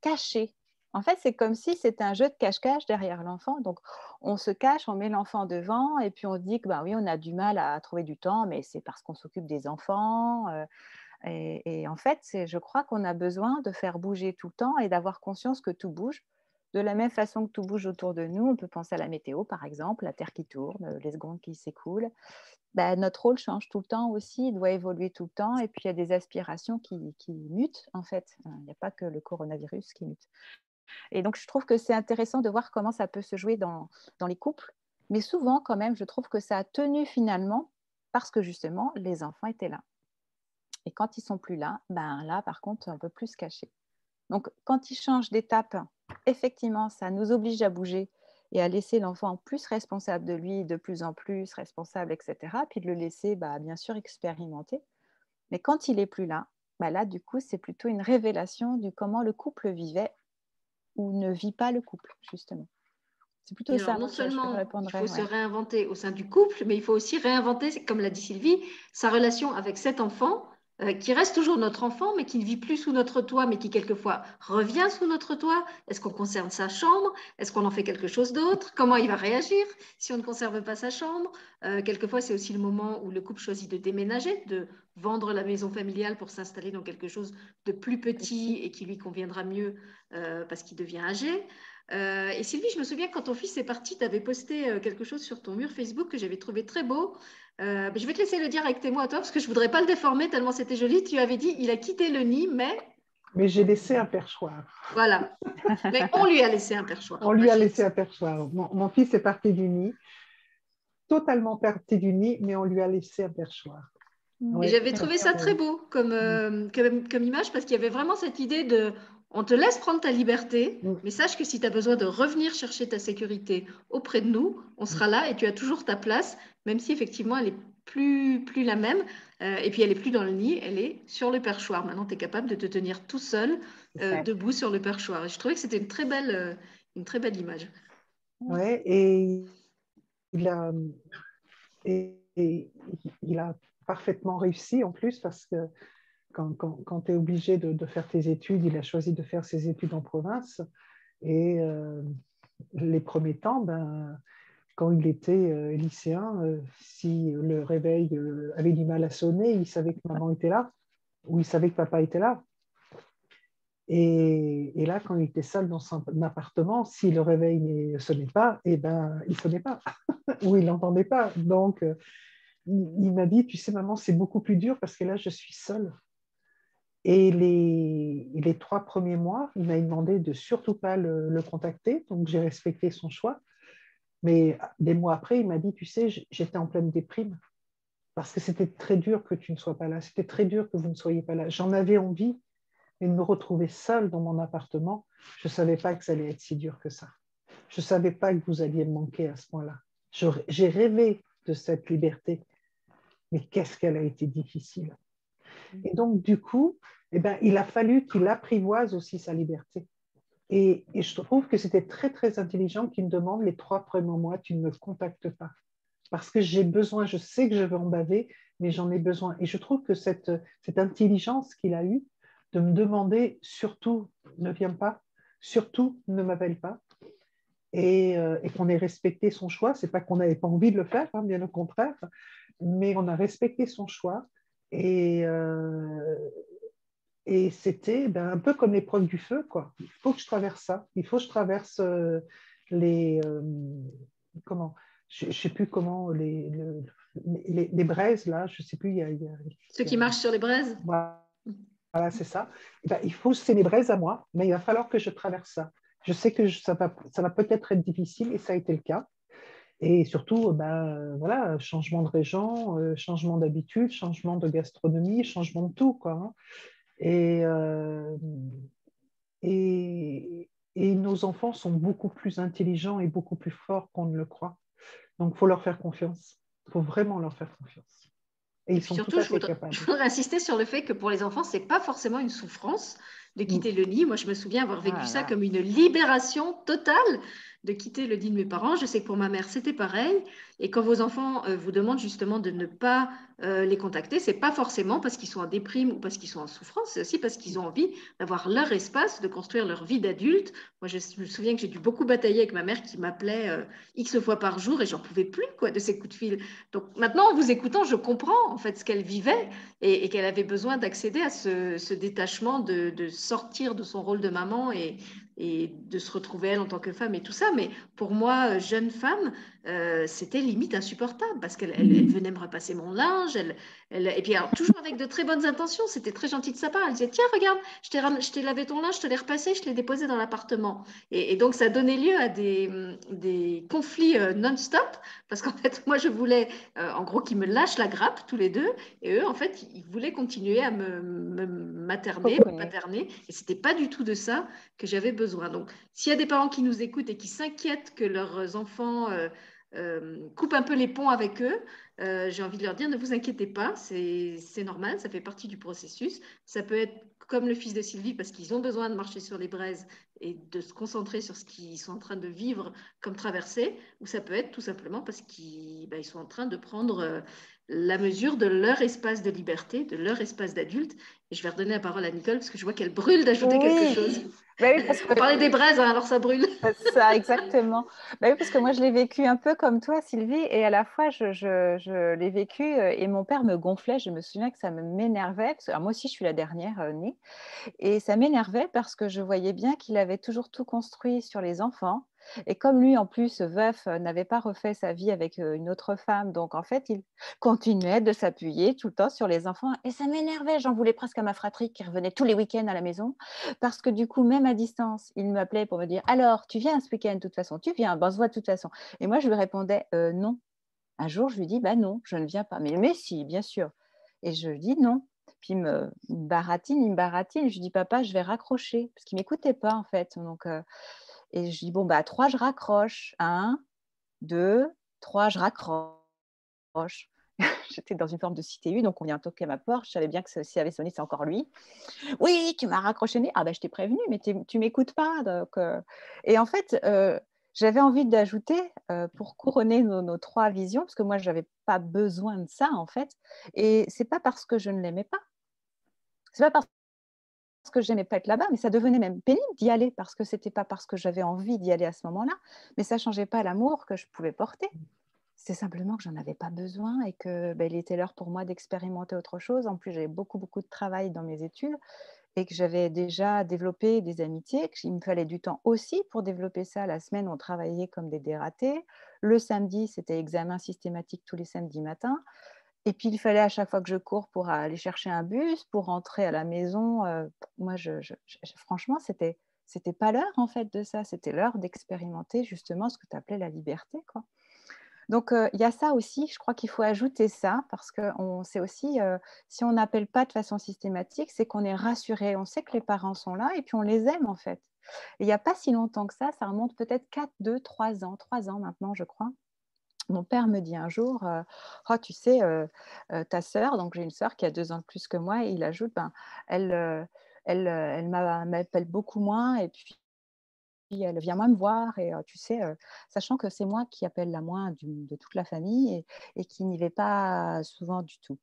cacher. En fait, c'est comme si c'était un jeu de cache-cache derrière l'enfant. Donc, on se cache, on met l'enfant devant, et puis on dit que bah, oui, on a du mal à trouver du temps, mais c'est parce qu'on s'occupe des enfants. et, en fait, je crois qu'on a besoin de faire bouger tout le temps et d'avoir conscience que tout bouge. De la même façon que tout bouge autour de nous, on peut penser à la météo, par exemple, la Terre qui tourne, les secondes qui s'écoulent. Bah, notre rôle change tout le temps aussi, il doit évoluer tout le temps, et puis il y a des aspirations qui, mutent, en fait. Il n'y a pas que le coronavirus qui mute. Et donc, je trouve que c'est intéressant de voir comment ça peut se jouer dans, dans les couples. Mais souvent, quand même, je trouve que ça a tenu finalement parce que justement, les enfants étaient là. Et quand ils sont plus là, ben là, par contre, un peu plus caché. Donc, quand ils changent d'étape, effectivement, ça nous oblige à bouger et à laisser l'enfant plus responsable de lui, de plus en plus responsable, etc. Puis de le laisser, bah, bien sûr, expérimenter. Mais quand il est plus là, bah là, du coup, c'est plutôt une révélation du comment le couple vivait ou ne vit pas le couple, justement. C'est plutôt ça. non seulement il faut se réinventer au sein du couple, mais il faut aussi réinventer, comme l'a dit Sylvie, sa relation avec cet enfant qui reste toujours notre enfant, mais qui ne vit plus sous notre toit, mais qui quelquefois revient sous notre toit. Est-ce qu'on conserve sa chambre? Est-ce qu'on en fait quelque chose d'autre? Comment il va réagir si on ne conserve pas sa chambre? Euh, Quelquefois, c'est aussi le moment où le couple choisit de déménager, de vendre la maison familiale pour s'installer dans quelque chose de plus petit et qui lui conviendra mieux euh, parce qu'il devient âgé. et Sylvie, je me souviens quand ton fils est parti, tu avais posté quelque chose sur ton mur Facebook que j'avais trouvé très beau. Euh, je vais te laisser le dire avec tes mots à toi parce que je ne voudrais pas le déformer tellement c'était joli. Tu avais dit il a quitté le nid, mais. Mais j'ai laissé un perchoir. Voilà. mais on lui a laissé un perchoir. On lui a laissé un perchoir. Mon, fils est parti du nid, totalement parti du nid, mais on lui a laissé un perchoir. Et j'avais trouvé ça très beau comme, euh, comme, comme, image parce qu'il y avait vraiment cette idée de on te laisse prendre ta liberté, mm. mais sache que si tu as besoin de revenir chercher ta sécurité auprès de nous, on sera là et tu as toujours ta place, même si effectivement elle est plus, plus la même. Euh, et puis elle est plus dans le nid, elle est sur le perchoir. Maintenant, tu es capable de te tenir tout seul, euh, debout sur le perchoir. Et je trouvais que c'était une très belle, euh, une très belle image. Ouais, et il a, et il a parfaitement réussi en plus parce que quand, tu es obligé de, faire tes études, il a choisi de faire ses études en province. Et euh, les premiers temps, ben, quand il était euh, lycéen, euh, si le réveil avait du mal à sonner, il savait que maman était là, ou il savait que papa était là. Et, là, quand il était seul dans son appartement, si le réveil ne sonnait pas, eh ben, il ne sonnait pas, *laughs* ou il n'entendait pas. Donc, il m'a dit, tu sais, maman, c'est beaucoup plus dur parce que là, je suis seule. Et les, les, trois premiers mois, il m'a demandé de surtout pas le, contacter, donc j'ai respecté son choix. Mais des mois après, il m'a dit, tu sais, j'étais en pleine déprime parce que c'était très dur que tu ne sois pas là, c'était très dur que vous ne soyez pas là. J'en avais envie, mais de me retrouver seule dans mon appartement, je ne savais pas que ça allait être si dur que ça. Je ne savais pas que vous alliez me manquer à ce point-là. J'ai rêvé de cette liberté, mais qu'est-ce qu'elle a été difficile? Et donc, du coup, eh ben, il a fallu qu'il apprivoise aussi sa liberté. Et, je trouve que c'était très, très intelligent qu'il me demande les trois premiers mois, tu ne me contactes pas. Parce que j'ai besoin, je sais que je vais en baver, mais j'en ai besoin. Et je trouve que cette, cette intelligence qu'il a eue de me demander, surtout, ne viens pas, surtout, ne m'appelle pas, et, euh, qu'on ait respecté son choix. C'est pas qu'on n'avait pas envie de le faire, hein, bien au contraire, mais on a respecté son choix et, euh, et c'était ben, un peu comme l'épreuve du feu. Quoi. Il faut que je traverse ça. Il faut que je traverse euh, les. Euh, comment Je ne sais plus comment. Les, les, les, braises, là. Je ne sais plus. Il y a, Ceux qui marchent sur les braises? Voilà, c'est ça. Ben, il faut, c'est les braises à moi, mais il va falloir que je traverse ça. Je sais que ça va, ça va peut-être être difficile, et ça a été le cas. Et surtout, ben, voilà, changement de régent, euh, changement d'habitude, changement de gastronomie, changement de tout. Quoi, hein. et, euh, et, et, nos enfants sont beaucoup plus intelligents et beaucoup plus forts qu'on ne le croit. Donc, il faut leur faire confiance. Il faut vraiment leur faire confiance. Et ils sont surtout, je voudrais, je voudrais, insister sur le fait que pour les enfants, ce n'est pas forcément une souffrance de quitter le nid. Moi, je me souviens avoir vécu ça comme une libération totale de quitter le lit de mes parents. Je sais que pour ma mère, c'était pareil. Et quand vos enfants euh, vous demandent justement de ne pas euh, les contacter, c'est pas forcément parce qu'ils sont en déprime ou parce qu'ils sont en souffrance, c'est aussi parce qu'ils ont envie d'avoir leur espace, de construire leur vie d'adulte. Moi, je, me souviens que j'ai dû beaucoup batailler avec ma mère qui m'appelait euh, X fois par jour et j'en pouvais plus quoi de ces coups de fil. Donc maintenant, en vous écoutant, je comprends en fait ce qu'elle vivait et, qu'elle avait besoin d'accéder à ce, détachement, de, de, sortir de son rôle de maman et, et de se retrouver elle en tant que femme et tout ça. Mais pour moi, jeune femme, euh, c'était limite insupportable parce qu'elle venait me repasser mon linge. Elle, elle, et puis, alors, toujours avec de très bonnes intentions, c'était très gentil de sa part. Elle disait Tiens, regarde, je t'ai lavé ton linge, je te l'ai repassé, je te l'ai déposé dans l'appartement. Et, donc, ça donnait lieu à des, des conflits euh, non-stop parce qu'en fait, moi, je voulais, euh, en gros, qu'ils me lâchent la grappe tous les deux. Et eux, en fait, ils voulaient continuer à me, me materner, me materner. Et c'était pas du tout de ça que j'avais besoin. Donc, s'il y a des parents qui nous écoutent et qui s'inquiètent que leurs enfants euh, coupe un peu les ponts avec eux. Euh, j'ai envie de leur dire, ne vous inquiétez pas, c'est normal, ça fait partie du processus. Ça peut être comme le fils de Sylvie, parce qu'ils ont besoin de marcher sur les braises et de se concentrer sur ce qu'ils sont en train de vivre comme traversée, ou ça peut être tout simplement parce qu'ils bah, sont en train de prendre euh, la mesure de leur espace de liberté, de leur espace d'adulte. Et je vais redonner la parole à Nicole, parce que je vois qu'elle brûle d'ajouter quelque chose. Bah oui, parce que... On parlait des braises, hein, alors ça brûle. *laughs* Ça, exactement. Bah oui, parce que moi, je l'ai vécu un peu comme toi, Sylvie, et à la fois, je, je, je l'ai vécu euh, et mon père me gonflait. Je me souviens que ça m'énervait. Moi aussi, je suis la dernière euh, née. Et ça m'énervait parce que je voyais bien qu'il avait toujours tout construit sur les enfants et comme lui, en plus, veuf, euh, n'avait pas refait sa vie avec euh, une autre femme, donc en fait, il continuait de s'appuyer tout le temps sur les enfants. Et ça m'énervait. J'en voulais presque à ma fratrie qui revenait tous les week-ends à la maison. Parce que du coup, même à distance, il m'appelait pour me dire Alors, tu viens ce week-end de toute façon? Tu viens Ben, on se voit de toute façon? Et moi, je lui répondais euh, Non. Un jour, je lui dis Bah non, je ne viens pas. Mais, mais si, bien sûr. Et je lui dis Non. Puis il me baratine, il me baratine. Je lui dis Papa, je vais raccrocher. Parce qu'il ne m'écoutait pas, en fait. Donc. Et je dis, bon, bah, trois, je raccroche. Un, deux, trois, je raccroche. *laughs* J'étais dans une forme de cité donc on vient toquer à ma porte. Je savais bien que s'il avait sonné, c'est encore lui. Oui, tu m'as raccroché Ah, ben, je t'ai prévenu, mais tu m'écoutes pas. Donc, euh. Et en fait, euh, j'avais envie d'ajouter, euh, pour couronner nos, nos, trois visions, parce que moi, je n'avais pas besoin de ça, en fait. Et c'est pas parce que je ne l'aimais pas. C'est pas parce que j'aimais pas être là-bas, mais ça devenait même pénible d'y aller parce que c'était pas parce que j'avais envie d'y aller à ce moment-là, mais ça changeait pas l'amour que je pouvais porter. C'est simplement que j'en avais pas besoin et que ben, il était l'heure pour moi d'expérimenter autre chose. En plus, j'avais beaucoup beaucoup de travail dans mes études et que j'avais déjà développé des amitiés, qu'il me fallait du temps aussi pour développer ça. La semaine, on travaillait comme des dératés. Le samedi, c'était examen systématique tous les samedis matins. Et puis, il fallait à chaque fois que je cours pour aller chercher un bus, pour rentrer à la maison. Euh, moi, franchement, c'était c'était pas l'heure en fait de ça. C'était l'heure d'expérimenter justement ce que tu appelais la liberté. Quoi. Donc, euh, il y a ça aussi. Je crois qu'il faut ajouter ça parce que c'est aussi, euh, si on n'appelle pas de façon systématique, c'est qu'on est rassuré. On sait que les parents sont là et puis on les aime en fait. il n'y a pas si longtemps que ça, ça remonte peut-être 4, 2, 3 ans, 3 ans maintenant, je crois mon père me dit un jour, euh, oh, tu sais, euh, euh, ta sœur, donc j'ai une sœur qui a deux ans de plus que moi, il ajoute, ben, elle, elle, elle m'appelle beaucoup moins, et puis elle vient moins me voir, et tu sais, sachant que c'est moi qui appelle la moins de toute la famille et, qui n'y vais pas souvent du tout.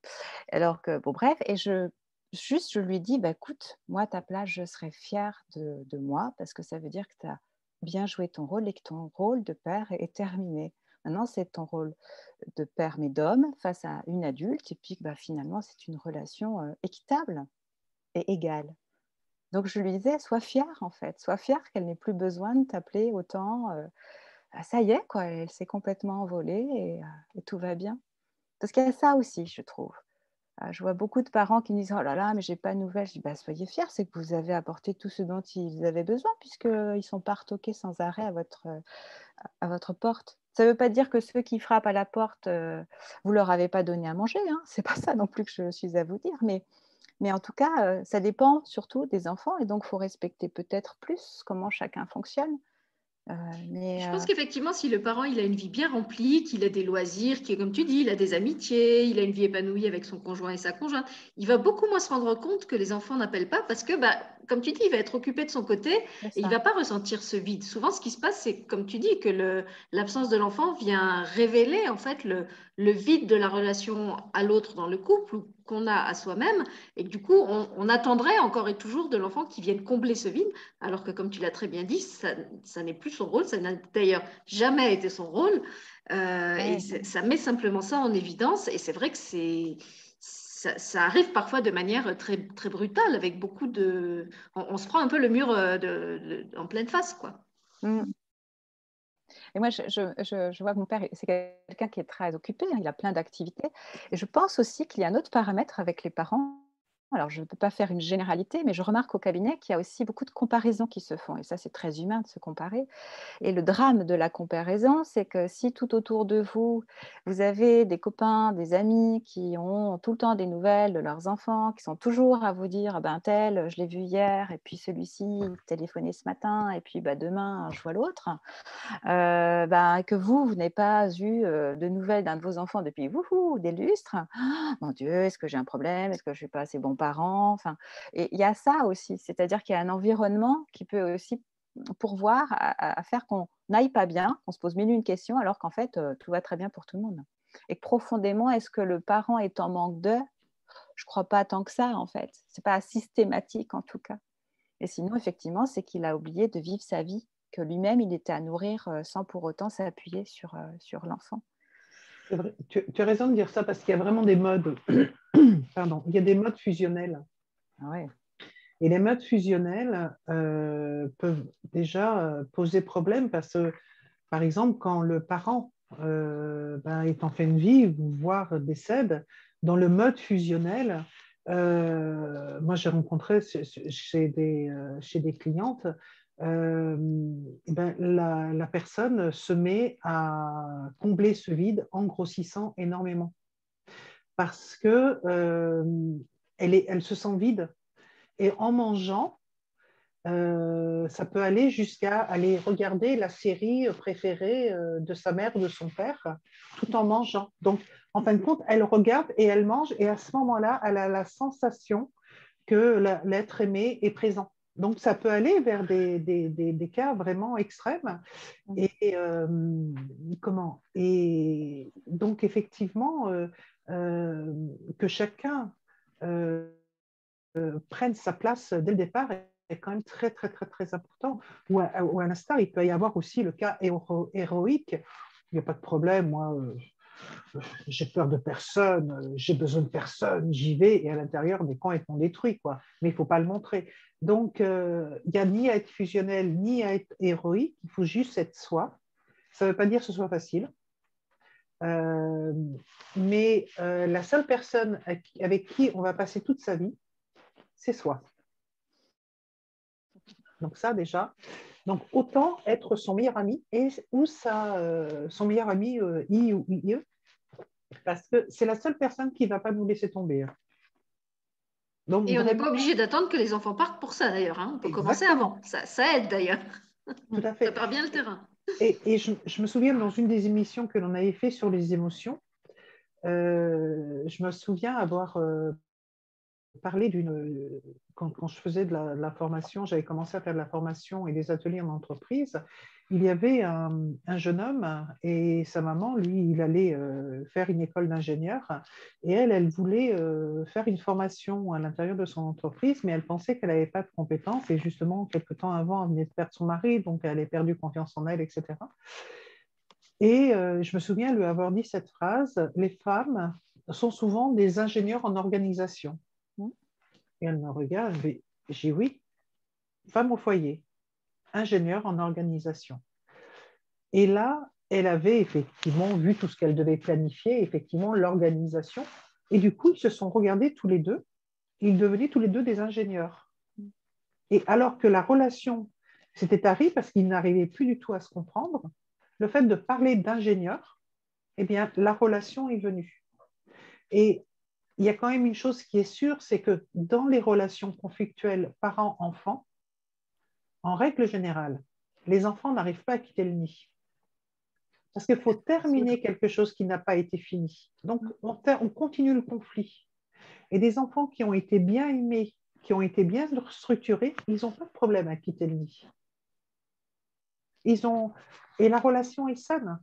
Alors que, bon, bref, et je, juste, je lui dis, bah, écoute, moi, ta place, je serais fière de, de moi, parce que ça veut dire que tu as bien joué ton rôle et que ton rôle de père est terminé. Maintenant, c'est ton rôle de père, mais d'homme, face à une adulte, et puis bah, finalement, c'est une relation euh, équitable et égale. Donc, je lui disais, sois fière, en fait, sois fière qu'elle n'ait plus besoin de t'appeler autant. Euh, ah, ça y est, quoi, elle s'est complètement envolée et, euh, et, tout va bien. Parce qu'il y a ça aussi, je trouve. je vois beaucoup de parents qui me disent, oh là là, mais j'ai pas de nouvelles. Je dis, bah, soyez fiers, c'est que vous avez apporté tout ce dont ils avaient besoin, puisqu'ils ne sont pas retoqués sans arrêt à votre, à votre porte. Ça ne veut pas dire que ceux qui frappent à la porte, euh, vous leur avez pas donné à manger. Hein. Ce n'est pas ça non plus que je suis à vous dire. Mais, mais en tout cas, euh, ça dépend surtout des enfants. Et donc, il faut respecter peut-être plus comment chacun fonctionne. Euh, je pense euh, qu'effectivement, si le parent il a une vie bien remplie, qu'il a des loisirs, qui comme tu dis, il a des amitiés, il a une vie épanouie avec son conjoint et sa conjointe, il va beaucoup moins se rendre compte que les enfants n'appellent pas parce que, bah, comme tu dis, il va être occupé de son côté et il ne va pas ressentir ce vide. Souvent, ce qui se passe, c'est comme tu dis, que l'absence de l'enfant vient révéler en fait le, le vide de la relation à l'autre dans le couple ou qu'on a à soi-même. Et du coup, on, attendrait encore et toujours de l'enfant qui vienne combler ce vide, alors que comme tu l'as très bien dit, ça, ça n'est plus son rôle, ça n'a d'ailleurs jamais été son rôle. Euh, et ça met simplement ça en évidence. Et c'est vrai que c'est ça, arrive parfois de manière très, très brutale, avec beaucoup de... On, se prend un peu le mur euh, de, en pleine face, quoi. Mm. Et moi, je, vois que mon père, c'est quelqu'un qui est très occupé, hein, il a plein d'activités. Et je pense aussi qu'il y a un autre paramètre avec les parents, alors, je ne peux pas faire une généralité, mais je remarque au cabinet qu'il y a aussi beaucoup de comparaisons qui se font. Et ça, c'est très humain de se comparer. Et le drame de la comparaison, c'est que si tout autour de vous, vous avez des copains, des amis qui ont tout le temps des nouvelles de leurs enfants, qui sont toujours à vous dire, ah ben tel, je l'ai vu hier, et puis celui-ci, il téléphonait ce matin, et puis bah, demain, je vois l'autre, euh, ben, et que vous, vous n'avez pas eu euh, de nouvelles d'un de vos enfants depuis vous, des lustres, ah, mon Dieu, est-ce que j'ai un problème? Est-ce que je ne suis pas assez bon parents. Enfin, et il y a ça aussi, c'est-à-dire qu'il y a un environnement qui peut aussi pourvoir à, faire qu'on n'aille pas bien, qu'on se pose mille une questions, alors qu'en fait, euh, tout va très bien pour tout le monde. Et profondément, est-ce que le parent est en manque de? Je crois pas tant que ça, en fait. C'est pas systématique, en tout cas. Et sinon, effectivement, c'est qu'il a oublié de vivre sa vie, que lui-même, il était à nourrir euh, sans pour autant s'appuyer sur, euh, sur l'enfant. Tu, tu, as raison de dire ça parce qu'il y a vraiment des modes. *clears throat* Pardon, il y a des modes fusionnels. Ah Et les modes fusionnels euh, peuvent déjà euh, poser problème parce que, par exemple, quand le parent euh, ben, est en fin de vie, voire décède, dans le mode fusionnel, moi j'ai rencontré chez des, chez des clientes, ben, la, personne se met à combler ce vide en grossissant énormément parce que euh, elle, se sent vide. Et en mangeant, euh, ça peut aller jusqu'à aller regarder la série préférée euh, de sa mère ou de son père tout en mangeant. Donc, en fin de compte, elle regarde et elle mange, et à ce moment-là, elle a la sensation que l'être aimé est présent. Donc, ça peut aller vers des, des, des, cas vraiment extrêmes. Et comment? Et donc, effectivement, euh, que chacun euh, euh, prenne sa place dès le départ est quand même très, très, très, très important. Ou à, ou l'instar, il peut y avoir aussi le cas héroïque. Il n'y a pas de problème, moi, j'ai peur de personne, j'ai besoin de personne, j'y vais, et à l'intérieur, des camps sont détruits, quoi. Mais il ne faut pas le montrer. Donc, il n'y a ni à être fusionnel, ni à être héroïque, il faut juste être soi. Ça ne veut pas dire que ce soit facile. Euh, mais euh, la seule personne avec qui on va passer toute sa vie, c'est soi. Donc ça déjà. Donc autant être son meilleur ami et, ou sa, euh, son meilleur ami I ou IE, parce que c'est la seule personne qui ne va pas nous laisser tomber. Hein. Donc, et on n'est pas obligé d'attendre que les enfants partent pour ça d'ailleurs. Hein. On peut commencer avant. Ça, ça aide d'ailleurs. Tout à *laughs* fait. Ça part bien le terrain. Et, je, me souviens dans une des émissions que l'on avait fait sur les émotions, euh, je me souviens avoir euh, parlé d'une. Quand, je faisais de la, formation, j'avais commencé à faire de la formation et des ateliers en entreprise. Il y avait un, jeune homme et sa maman, lui, il allait euh, faire une école d'ingénieur et elle, elle voulait faire une formation à l'intérieur de son entreprise, mais elle pensait qu'elle n'avait pas de compétences et justement, quelques temps avant, elle venait de perdre son mari, donc elle avait perdu confiance en elle, etc. Et je me souviens lui avoir dit cette phrase, les femmes sont souvent des ingénieurs en organisation. Et elle me regarde, j'ai oui, femme au foyer, ingénieure en organisation. Et là, elle avait effectivement vu tout ce qu'elle devait planifier, effectivement l'organisation. Et du coup, ils se sont regardés tous les deux. Ils devenaient tous les deux des ingénieurs. Et alors que la relation s'était arrivée parce qu'ils n'arrivaient plus du tout à se comprendre, le fait de parler d'ingénieur, eh bien, la relation est venue. Et il y a quand même une chose qui est sûre, c'est que dans les relations conflictuelles parents-enfants, en règle générale, Les enfants n'arrivent pas à quitter le nid. Parce qu'il faut terminer quelque chose qui n'a pas été fini. Donc, on, on, continue le conflit. Et des enfants qui ont été bien aimés, qui ont été bien structurés, ils n'ont pas de problème à quitter le nid. Ils ont... Et la relation est saine.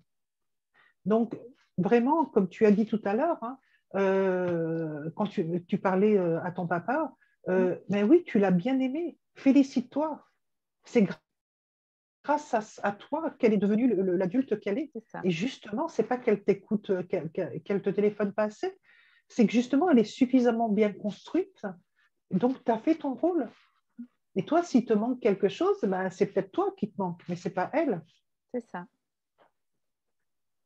Donc, vraiment, comme tu as dit tout à l'heure, hein, euh, quand tu, tu, parlais euh, à ton papa, euh, mais oui, tu l'as bien aimé. Félicite-toi. C'est grâce à, toi qu'elle est devenue l'adulte qu'elle est. Et justement, c'est pas qu'elle t'écoute, qu'elle te téléphone pas assez, c'est que justement, elle est suffisamment bien construite. Donc, tu as fait ton rôle. Et toi, s'il te manque quelque chose, ben, c'est peut-être toi qui te manque, mais c'est pas elle. C'est ça.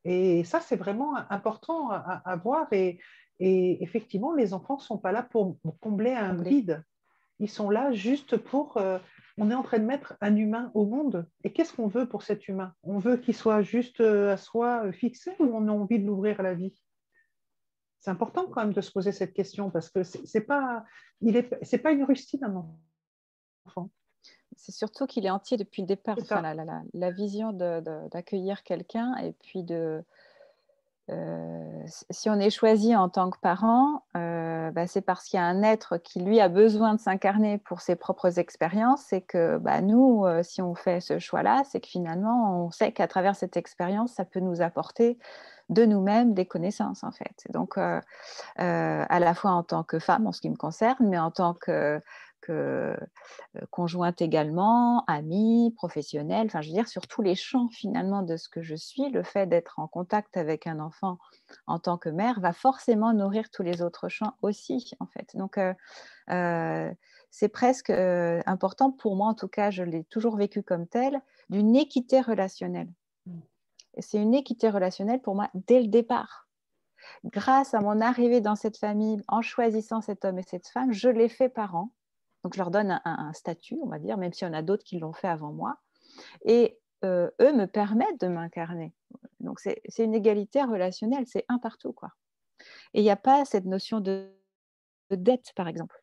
Et ça, c'est vraiment important à, voir. Et, effectivement, les enfants ne sont pas là pour combler un vide. Ils sont là juste pour... Euh, on est en train de mettre un humain au monde. Et qu'est-ce qu'on veut pour cet humain? On veut qu'il soit juste euh, à soi euh, fixé ou on a envie de l'ouvrir à la vie? C'est important quand même de se poser cette question parce que ce n'est pas, pas une rustine un enfant. C'est surtout qu'il est entier depuis le départ. la, vision d'accueillir quelqu'un et puis de. Euh, si on est choisi en tant que parent, euh, bah, c'est parce qu'il y a un être qui, lui, a besoin de s'incarner pour ses propres expériences et que bah, nous, euh, si on fait ce choix-là, c'est que finalement, on sait qu'à travers cette expérience, ça peut nous apporter de nous-mêmes des connaissances, en fait. Donc, à la fois en tant que femme, en ce qui me concerne, mais en tant que euh, conjointe également, amie, professionnelle, enfin je veux dire sur tous les champs finalement de ce que je suis, le fait d'être en contact avec un enfant en tant que mère va forcément nourrir tous les autres champs aussi en fait. Donc euh, euh, c'est presque important pour moi, en tout cas je l'ai toujours vécu comme tel, d'une équité relationnelle. Mmh. C'est une équité relationnelle pour moi dès le départ grâce à mon arrivée dans cette famille, en choisissant cet homme et cette femme, je l'ai fait parent. Donc, je leur donne un, statut, on va dire, même s'il y en a d'autres qui l'ont fait avant moi. Et euh, eux me permettent de m'incarner. Donc, c'est une égalité relationnelle, c'est un partout. Quoi. Et il n'y a pas cette notion de, dette, par exemple.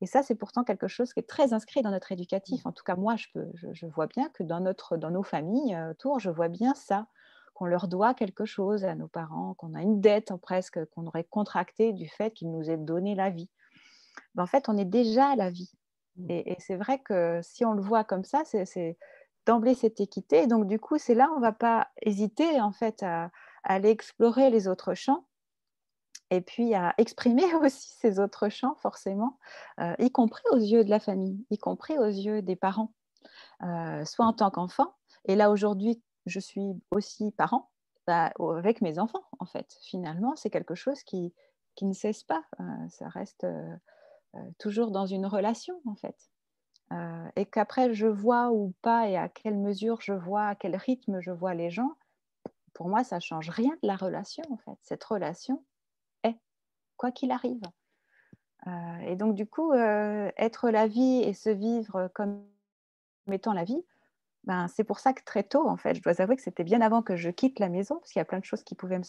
Et ça, c'est pourtant quelque chose qui est très inscrit dans notre éducatif. En tout cas, moi, je, vois bien que dans, dans nos familles euh, autour, je vois bien ça, qu'on leur doit quelque chose à nos parents, qu'on a une dette presque, qu'on aurait contractée du fait qu'ils nous aient donné la vie. Ben, en fait, on est déjà à la vie. Mmh. Et, c'est vrai que si on le voit comme ça, c'est d'emblée cette équité. donc, du coup, c'est là, on ne va pas hésiter en fait à, aller explorer les autres champs et puis à exprimer *laughs* aussi ces autres champs, forcément, euh, y compris aux yeux de la famille, y compris aux yeux des parents, euh, soit en tant qu'enfant. Et là, aujourd'hui, je suis aussi parent bah, avec mes enfants, en fait. Finalement, c'est quelque chose qui, qui, ne cesse pas. Euh, ça reste toujours dans une relation en fait. Euh, et qu'après je vois ou pas et à quelle mesure je vois, à quel rythme je vois les gens, pour moi ça change rien de la relation en fait. Cette relation est, quoi qu'il arrive. Euh, et donc du coup, être la vie et se vivre comme étant la vie, ben, c'est pour ça que très tôt, en fait, je dois avouer que c'était bien avant que je quitte la maison, parce qu'il y a plein de choses qui pouvaient me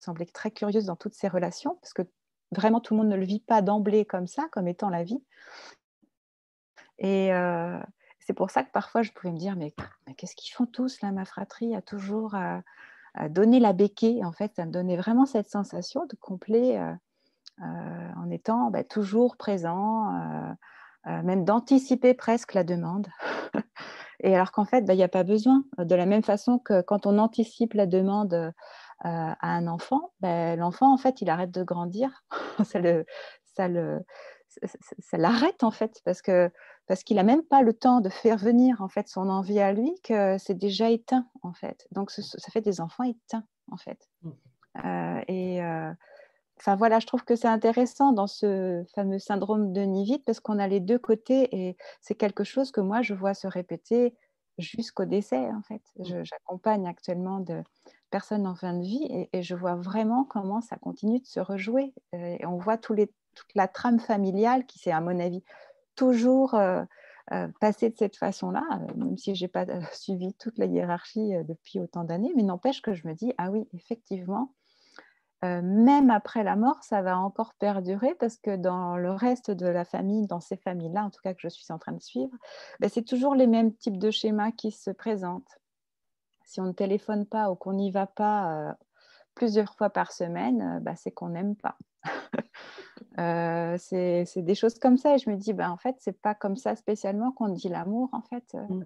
sembler très curieuses dans toutes ces relations, parce que Vraiment, tout le monde ne le vit pas d'emblée comme ça, comme étant la vie. Et euh, c'est pour ça que parfois je pouvais me dire, mais, qu'est-ce qu'ils font tous là, ma fratrie, a toujours à, donner la béquille. En fait, ça me donnait vraiment cette sensation de complet euh, euh, en étant bah, toujours présent, même d'anticiper presque la demande. *laughs* Et alors qu'en fait, bah, il n'y a pas besoin. De la même façon que quand on anticipe la demande à un enfant, ben, l'enfant, en fait, il arrête de grandir. *laughs* ça le, ça le, ça, l'arrête en fait parce que parce qu'il n'a même pas le temps de faire venir en fait son envie à lui que c'est déjà éteint en fait donc ça fait des enfants éteints en fait mmh. euh, et euh, enfin voilà je trouve que c'est intéressant dans ce fameux syndrome de Nivite parce qu'on a les deux côtés et c'est quelque chose que moi je vois se répéter jusqu'au décès en fait mmh. j'accompagne actuellement de, personnes en fin de vie et, je vois vraiment comment ça continue de se rejouer. Euh, et on voit toute la trame familiale qui s'est, à mon avis, toujours euh, euh, passée de cette façon-là, même si je n'ai pas *laughs* suivi toute la hiérarchie depuis autant d'années, mais n'empêche que je me dis, ah oui, effectivement, même après la mort, ça va encore perdurer parce que dans le reste de la famille, dans ces familles-là, en tout cas que je suis en train de suivre, ben, c'est toujours les mêmes types de schémas qui se présentent. Si on ne téléphone pas ou qu'on n'y va pas euh, plusieurs fois par semaine, ben, c'est qu'on n'aime pas. *laughs* c'est des choses comme ça et je me dis, ben, en fait, c'est pas comme ça spécialement qu'on dit l'amour, en fait. Mmh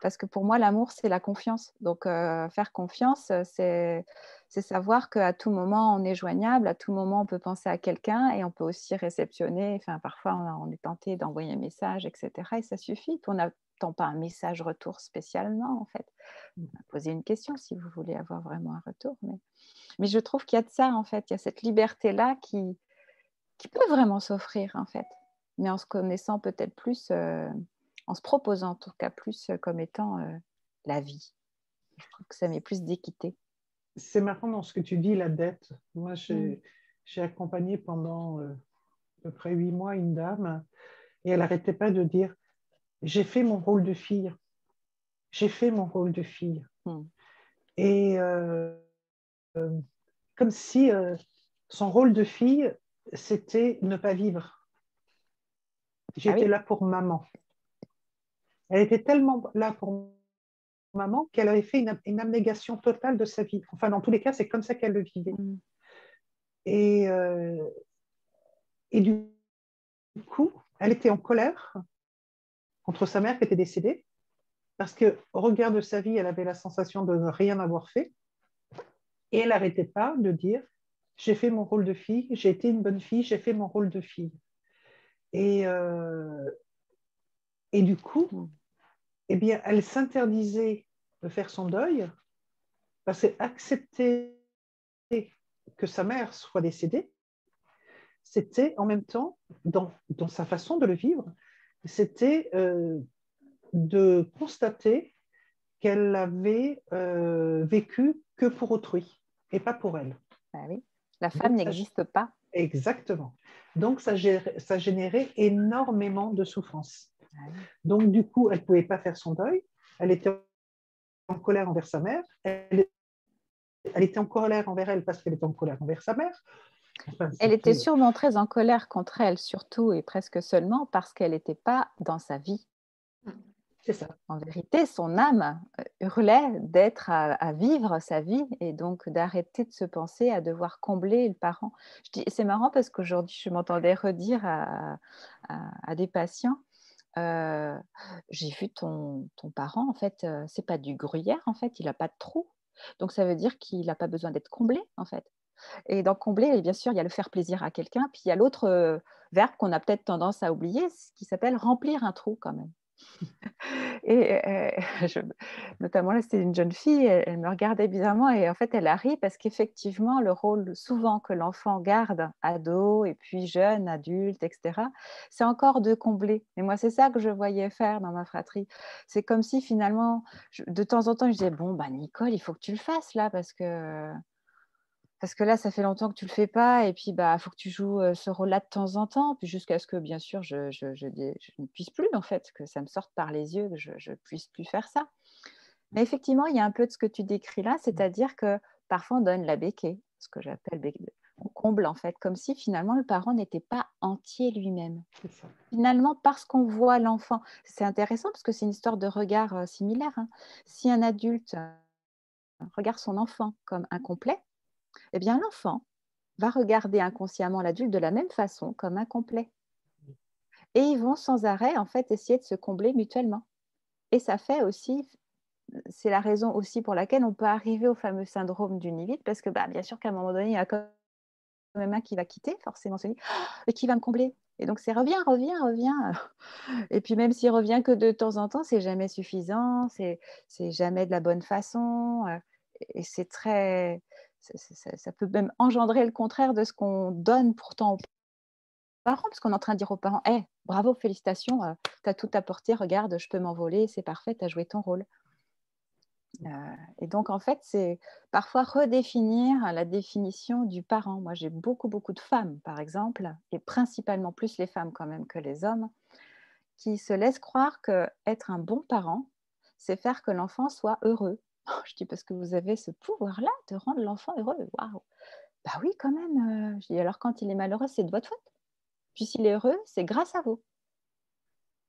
parce que pour moi, l'amour, c'est la confiance. Donc, euh, faire confiance, euh, c'est, savoir qu'à tout moment, on est joignable, à tout moment, on peut penser à quelqu'un et on peut aussi réceptionner. Enfin, parfois, on, est tenté d'envoyer un message, etc. Et ça suffit. on n'attend pas un message retour spécialement, en fait. Mmh. Poser une question si vous voulez avoir vraiment un retour. Mais, mais je trouve qu'il y a de ça, en fait. Il y a cette liberté-là qui, qui peut vraiment s'offrir, en fait. Mais en se connaissant peut-être plus. Euh, en se proposant en tout cas plus euh, comme étant euh, la vie. Je trouve que ça met plus d'équité. C'est marrant dans ce que tu dis, la dette. Moi, j'ai mm. accompagné pendant à peu près huit mois une dame et elle n'arrêtait pas de dire J'ai fait mon rôle de fille. J'ai fait mon rôle de fille. Mm. Et comme si son rôle de fille, c'était ne pas vivre. J'étais ah là pour maman. Elle était tellement là pour maman qu'elle avait fait une, abnégation totale de sa vie. Enfin, dans tous les cas, c'est comme ça qu'elle le vivait. Mm. Et, euh, et du coup, elle était en colère contre sa mère qui était décédée, parce qu'au regard de sa vie, elle avait la sensation de ne rien avoir fait. Et elle n'arrêtait pas de dire, j'ai fait mon rôle de fille, j'ai été une bonne fille, j'ai fait mon rôle de fille. Et, euh, et du coup, eh bien, elle s'interdisait de faire son deuil parce qu'accepter que sa mère soit décédée, c'était en même temps, dans, sa façon de le vivre, c'était euh, de constater qu'elle avait euh, vécu que pour autrui et pas pour elle. Ah oui. La femme n'existe pas. Exactement. Donc, ça, ça générait énormément de souffrance. Donc, du coup, elle ne pouvait pas faire son deuil. Elle était en colère envers sa mère. Elle, était en colère envers elle parce qu'elle était en colère envers sa mère. Elle était sûrement très en colère contre elle, surtout et presque seulement parce qu'elle n'était pas dans sa vie. C'est ça. En vérité, son âme euh, hurlait d'être à, vivre sa vie et donc d'arrêter de se penser à devoir combler le parent. C'est marrant parce qu'aujourd'hui, je m'entendais redire à, à, des patients euh, j'ai vu ton, ton, parent, en fait, euh, c'est pas du gruyère, en fait, il n'a pas de trou. Donc ça veut dire qu'il n'a pas besoin d'être comblé, en fait. Et dans combler, bien sûr, il y a le faire plaisir à quelqu'un, puis il y a l'autre euh, verbe qu'on a peut-être tendance à oublier, qui s'appelle remplir un trou quand même. *laughs* Et euh, notamment là, c'était une jeune fille, elle, me regardait bizarrement et en fait, elle a ri parce qu'effectivement, le rôle souvent que l'enfant garde, ado et puis jeune, adulte, etc., c'est encore de combler. Et moi, c'est ça que je voyais faire dans ma fratrie. C'est comme si finalement, de temps en temps, je disais, bon, bah, Nicole, il faut que tu le fasses là parce que parce que là, ça fait longtemps que tu ne le fais pas, et puis il bah, faut que tu joues ce rôle-là de temps en temps, puis jusqu'à ce que, bien sûr, je, ne puisse plus, en fait, que ça me sorte par les yeux, que je ne puisse plus faire ça. Mais effectivement, il y a un peu de ce que tu décris là, c'est-à-dire que parfois on donne la béquée, ce que j'appelle on comble en fait, comme si finalement le parent n'était pas entier lui-même. Finalement, parce qu'on voit l'enfant, c'est intéressant parce que c'est une histoire de regard similaire. Hein. Si un adulte regarde son enfant comme incomplet, eh bien l'enfant va regarder inconsciemment l'adulte de la même façon, comme incomplet. Et ils vont sans arrêt, en fait, essayer de se combler mutuellement. Et ça fait aussi, c'est la raison aussi pour laquelle on peut arriver au fameux syndrome du nid parce que bah, bien sûr qu'à un moment donné, il y a quand même un qui va quitter, forcément celui et qui va me combler. Et donc c'est reviens, reviens, reviens. *laughs* Et puis même s'il revient que de temps en temps, c'est jamais suffisant, c'est jamais de la bonne façon. Et c'est très, ça, peut même engendrer le contraire de ce qu'on donne pourtant aux parents, parce qu'on est en train de dire aux parents hey, bravo, félicitations, euh, tu as tout apporté, regarde, je peux m'envoler, c'est parfait, tu as joué ton rôle. Euh, et donc, en fait, c'est parfois redéfinir la définition du parent. Moi, j'ai beaucoup, beaucoup de femmes, par exemple, et principalement plus les femmes quand même que les hommes, qui se laissent croire que être un bon parent, c'est faire que l'enfant soit heureux, Je dis parce que vous avez ce pouvoir-là de rendre l'enfant heureux. Waouh Bah oui, quand même. Euh. Je dis alors quand il est malheureux, c'est de votre faute. Puis s'il est heureux, c'est grâce à vous.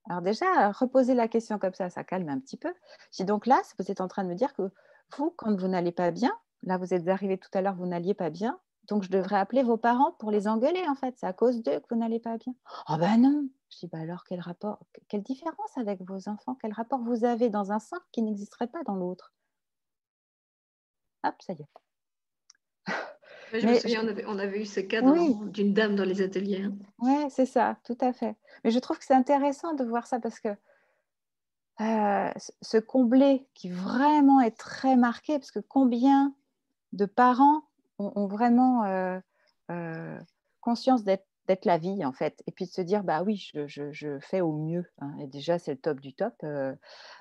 Alors déjà, reposer la question comme ça, ça calme un petit peu. Je dis donc là, vous êtes en train de me dire que vous, quand vous n'allez pas bien, là vous êtes arrivé tout à l'heure, vous n'alliez pas bien, donc, je devrais appeler vos parents pour les engueuler, en fait. C'est à cause d'eux que vous n'allez pas bien. Oh ben non Je dis, bah alors, quel rapport Quelle différence avec vos enfants? Quel rapport vous avez dans un sein qui n'existerait pas dans l'autre? Hop, ça y est. je me souviens, on, avait, eu ce cas d'une dame dans les ateliers. Hein. Oui, c'est ça, tout à fait. Mais je trouve que c'est intéressant de voir ça parce que euh, ce combler qui vraiment est très marqué, parce que combien de parents ont, vraiment euh, euh, conscience d'être la vie en fait et puis de se dire bah oui je, fais au mieux hein. et déjà c'est le top du top euh,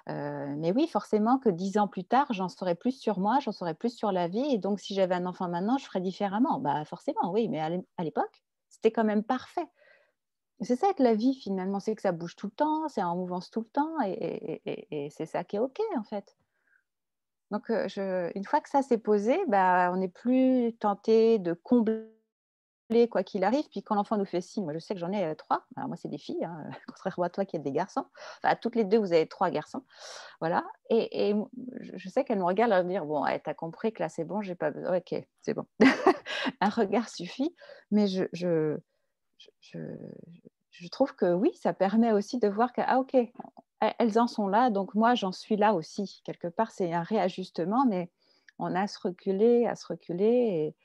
mais oui forcément que dix ans plus tard j'en saurais plus sur moi j'en saurais plus sur la vie et donc si j'avais un enfant maintenant je ferais différemment bah forcément oui mais à l'époque c'était quand même parfait c'est ça que la vie finalement c'est que ça bouge tout le temps c'est en mouvance tout le temps et c'est ça qui est ok en fait donc, une fois que ça s'est posé, bah, on n'est plus tenté de combler quoi qu'il arrive. Puis quand l'enfant nous fait signe, moi je sais que j'en ai trois. Alors moi c'est des filles, hein, *laughs* contrairement à toi qui as des garçons. Enfin, toutes les deux vous avez trois garçons, voilà. Et, je sais qu'elle me regarde, elle me dire bon, tu as compris que là c'est bon, j'ai pas besoin. Ok, c'est bon. *laughs* Un regard suffit, mais je, je, je, je, trouve que oui, ça permet aussi de voir que ah ok, elles en sont là, donc moi j'en suis là aussi. Quelque part, c'est un réajustement, mais on a à se reculer, à se reculer. Et,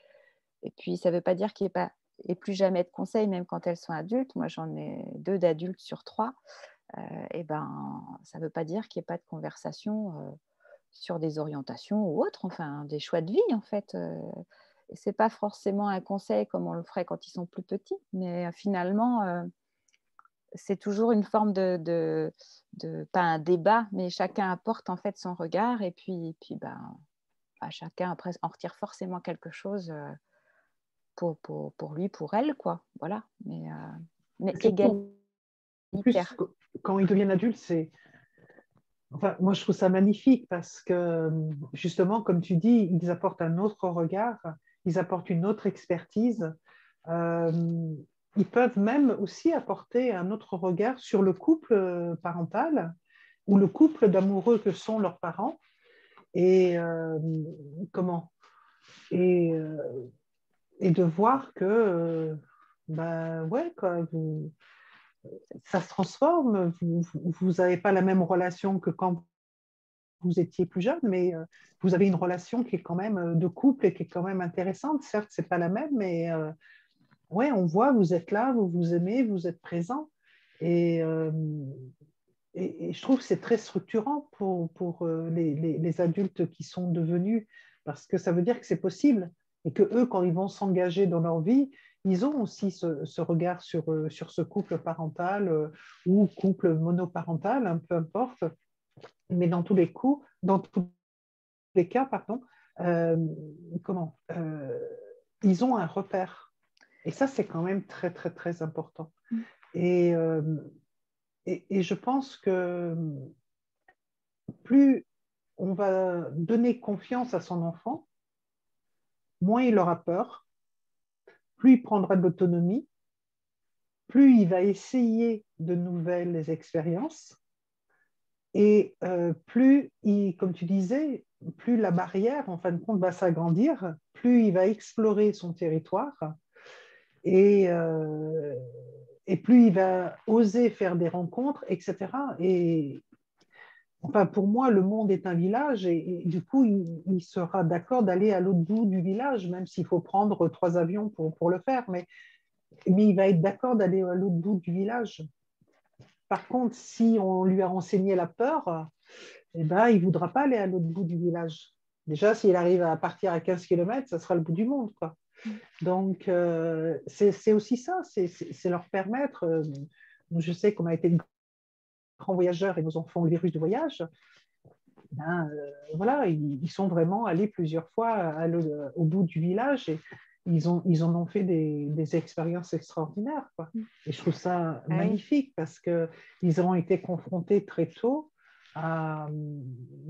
puis, ça ne veut pas dire qu'il n'y ait pas et plus jamais de conseils, même quand elles sont adultes. Moi, j'en ai deux d'adultes sur trois. Euh, et ben, ça ne veut pas dire qu'il n'y ait pas de conversation euh, sur des orientations ou autres, enfin, des choix de vie, en fait. Euh, et ce n'est pas forcément un conseil comme on le ferait quand ils sont plus petits, mais finalement, c'est toujours une forme de, pas un débat, mais chacun apporte en fait son regard et puis, puis ben, chacun après en retire forcément quelque chose pour, pour, pour lui, pour elle, quoi. Voilà. Mais, euh, mais égalitaire. Quand ils deviennent adultes, c'est. Enfin, moi, je trouve ça magnifique parce que, justement, comme tu dis, ils apportent un autre regard, ils apportent une autre expertise. Euh, ils peuvent même aussi apporter un autre regard sur le couple euh, parental ou le couple d'amoureux que sont leurs parents et euh, comment? Et, euh, et, de voir que ben ouais quoi, ça se transforme. Vous n'avez pas la même relation que quand vous étiez plus jeune mais vous avez une relation qui est quand même de couple et qui est quand même intéressante. Certes c'est pas la même mais ouais, on voit, vous êtes là, vous vous aimez, vous êtes présent. Et, euh, et, je trouve que c'est très structurant pour, pour euh, les, les, adultes qui sont devenus, parce que ça veut dire que c'est possible et que eux, quand ils vont s'engager dans leur vie, ils ont aussi ce, ce regard sur, euh, sur ce couple parental ou couple monoparental, hein, peu importe. Mais dans tous les coups, dans tous les cas, pardon, comment ils ont un repère et ça, c'est quand même très, très, très important. Mm. Euh, et, et, je pense que plus on va donner confiance à son enfant, moins il aura peur, plus il prendra de l'autonomie, plus il va essayer de nouvelles expériences, et euh, plus, il, comme tu disais, plus la barrière, en fin de compte, va s'agrandir, plus il va explorer son territoire, et, euh, et plus il va oser faire des rencontres, etc. Et enfin, pour moi, le monde est un village et, du coup, il, sera d'accord d'aller à l'autre bout du village, même s'il faut prendre trois avions pour, pour le faire, mais, mais il va être d'accord d'aller à l'autre bout du village. Par contre, si on lui a renseigné la peur, eh ben, il ne voudra pas aller à l'autre bout du village. Déjà, s'il arrive à partir à 15 km, ça sera le bout du monde. Quoi. Donc, euh, c'est aussi ça, c'est leur permettre. Euh, je sais qu'on a été grands voyageurs et nos enfants ont le virus de voyage. Ben, euh, voilà, ils, sont vraiment allés plusieurs fois au bout du village et ils, ont, ils en ont fait des, des expériences extraordinaires. Quoi. Et je trouve ça ah magnifique parce qu'ils ont été confrontés très tôt à,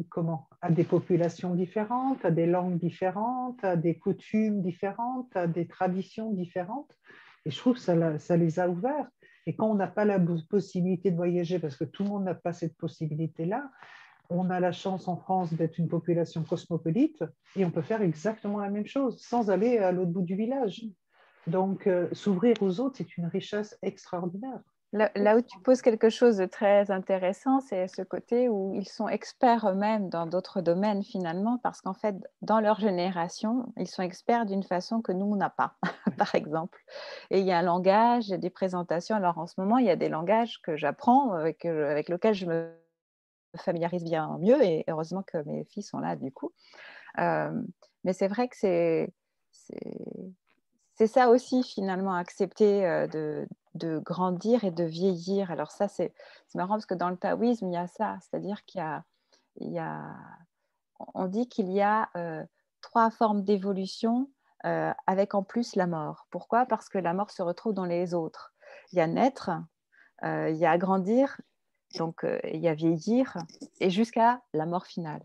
comment, à des populations différentes, à des langues différentes, à des coutumes différentes, à des traditions différentes. Et je trouve que ça, ça les a ouverts. Et quand on n'a pas la possibilité de voyager, parce que tout le monde n'a pas cette possibilité-là, on a la chance en France d'être une population cosmopolite et on peut faire exactement la même chose sans aller à l'autre bout du village. Donc, euh, s'ouvrir aux autres, c'est une richesse extraordinaire. Là, où tu poses quelque chose de très intéressant, c'est ce côté où ils sont experts eux-mêmes dans d'autres domaines finalement, parce qu'en fait, dans leur génération, ils sont experts d'une façon que nous, on n'a pas, *laughs* *laughs* par exemple. Et il y a un langage, il y a des présentations. Alors en ce moment, il y a des langages que j'apprends, avec, avec lesquels je me familiarise bien mieux, et heureusement que mes filles sont là du coup. Euh, mais c'est vrai que c'est c'est ça aussi finalement accepter euh, de, de, grandir et de vieillir. Alors ça c'est marrant parce que dans le taoïsme il y a ça, c'est-à-dire qu'il y y a, on dit qu'il y a euh, trois formes d'évolution euh, avec en plus la mort. Pourquoi? Parce que la mort se retrouve dans les autres. Il y a naître, il y a grandir donc euh, il y a vieillir et jusqu'à la mort finale.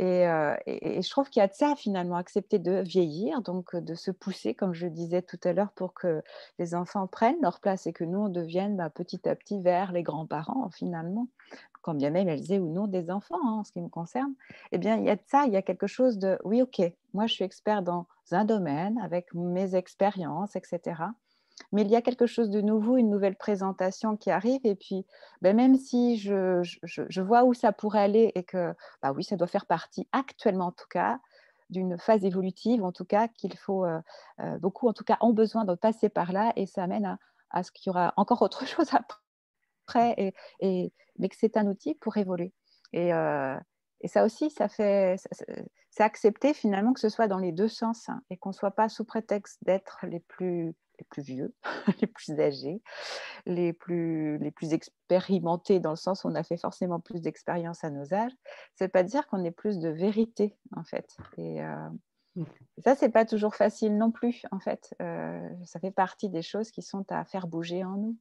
Euh, et, je trouve qu'il y a de ça finalement, accepter de vieillir, donc de se pousser, comme je disais tout à l'heure, pour que les enfants prennent leur place et que nous, on devienne bah, petit à petit vers les grands-parents finalement, quand bien même elles aient ou non des enfants hein, en ce qui me concerne. Eh bien, il y a de ça, il y a quelque chose de, oui, ok, moi je suis expert dans un domaine avec mes expériences, etc mais il y a quelque chose de nouveau, une nouvelle présentation qui arrive. Et puis, ben, même si je, vois où ça pourrait aller et que, bah oui, ça doit faire partie, actuellement en tout cas, d'une phase évolutive, en tout cas, qu'il faut, euh, euh, beaucoup en tout cas, ont besoin de passer par là. Et ça amène à, à ce qu'il y aura encore autre *laughs* chose et, et, mais que c'est un outil pour évoluer. Et, euh, et ça aussi, ça fait, c'est accepter finalement que ce soit dans les deux sens hein, et qu'on ne soit pas sous prétexte d'être les plus les plus vieux, *laughs* les plus âgés, les plus, les plus expérimentés dans le sens où on a fait forcément plus d'expérience à nos âges. Veut pas dire qu'on ait plus de vérité, en fait. Et euh, ça, c'est pas toujours facile non plus, en fait. Euh, ça fait partie des choses qui sont à faire bouger en nous.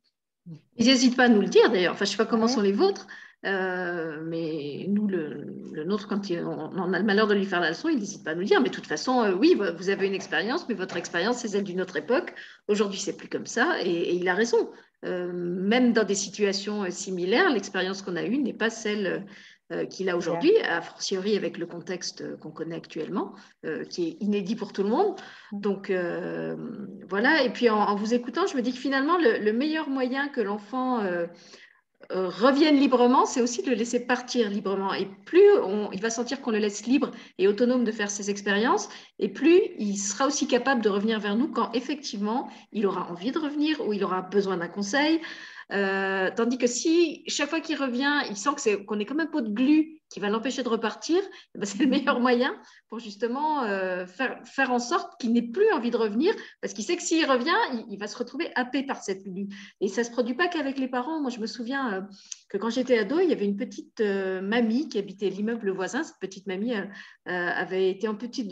Ils n'hésitent pas à nous le dire d'ailleurs. Enfin, je ne sais pas comment sont les vôtres, euh, mais nous, le, nôtre, quand on, a le malheur de lui faire la leçon, il n'hésite pas à nous le dire. Mais de toute façon, euh, oui, vous avez une expérience, mais votre expérience, c'est celle d'une autre époque. Aujourd'hui, c'est plus comme ça, et, il a raison. Euh, même dans des situations similaires, l'expérience qu'on a eue n'est pas celle qu'il a aujourd'hui, a fortiori avec le contexte qu'on connaît actuellement, euh, qui est inédit pour tout le monde. Mm. Donc euh, voilà, et puis en, vous écoutant, je me dis que finalement, le, meilleur moyen que l'enfant revienne librement, c'est aussi de le laisser partir librement. Et plus il va sentir qu'on le laisse libre et autonome de faire ses expériences, et plus il sera aussi capable de revenir vers nous quand effectivement il aura envie de revenir ou il aura besoin d'un conseil. Euh, tandis que si chaque fois qu'il revient, il sent que qu'on est comme un pot de glu qui va l'empêcher de repartir, eh ben, *laughs* c'est le meilleur moyen pour justement euh, faire, faire en sorte qu'il n'ait plus envie de revenir, parce qu'il sait que s'il revient, il, va se retrouver happé par cette lubie. Et ça ne se produit pas qu'avec les parents. Moi, je me souviens euh, que quand j'étais ado, il y avait une petite euh, mamie qui habitait l'immeuble voisin. Cette petite mamie avait été amputée,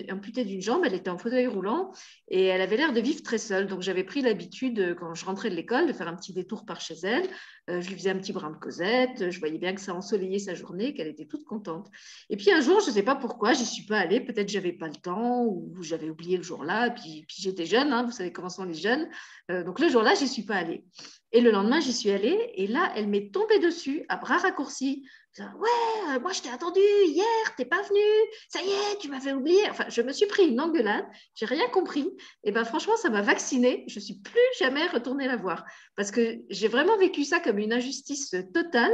d'une jambe, elle était en fauteuil roulant, et elle avait l'air de vivre très seule. Donc, j'avais pris l'habitude, quand je rentrais de l'école, de faire un petit détour par chez elle. je lui faisais un petit brin de Cosette, je voyais bien que ça ensoleillait sa journée, qu'elle était toute contente. Et puis un jour, je ne sais pas pourquoi, j'y suis pas allée. Peut-être j'avais pas le temps ou j'avais oublié le jour-là. Puis, puis j'étais jeune, hein, vous savez comment sont les jeunes. Euh, donc le jour-là, j'y suis pas allée. Et le lendemain, j'y suis allée. Et là, elle m'est tombée dessus à bras raccourcis. Ouais, euh, moi je t'ai attendu hier, t'es pas venu, ça y est, tu m'avais oublié. Enfin, je me suis pris une engueulade, j'ai rien compris. Et ben franchement, ça m'a vaccinée. Je suis plus jamais retournée la voir parce que j'ai vraiment vécu ça comme une injustice totale.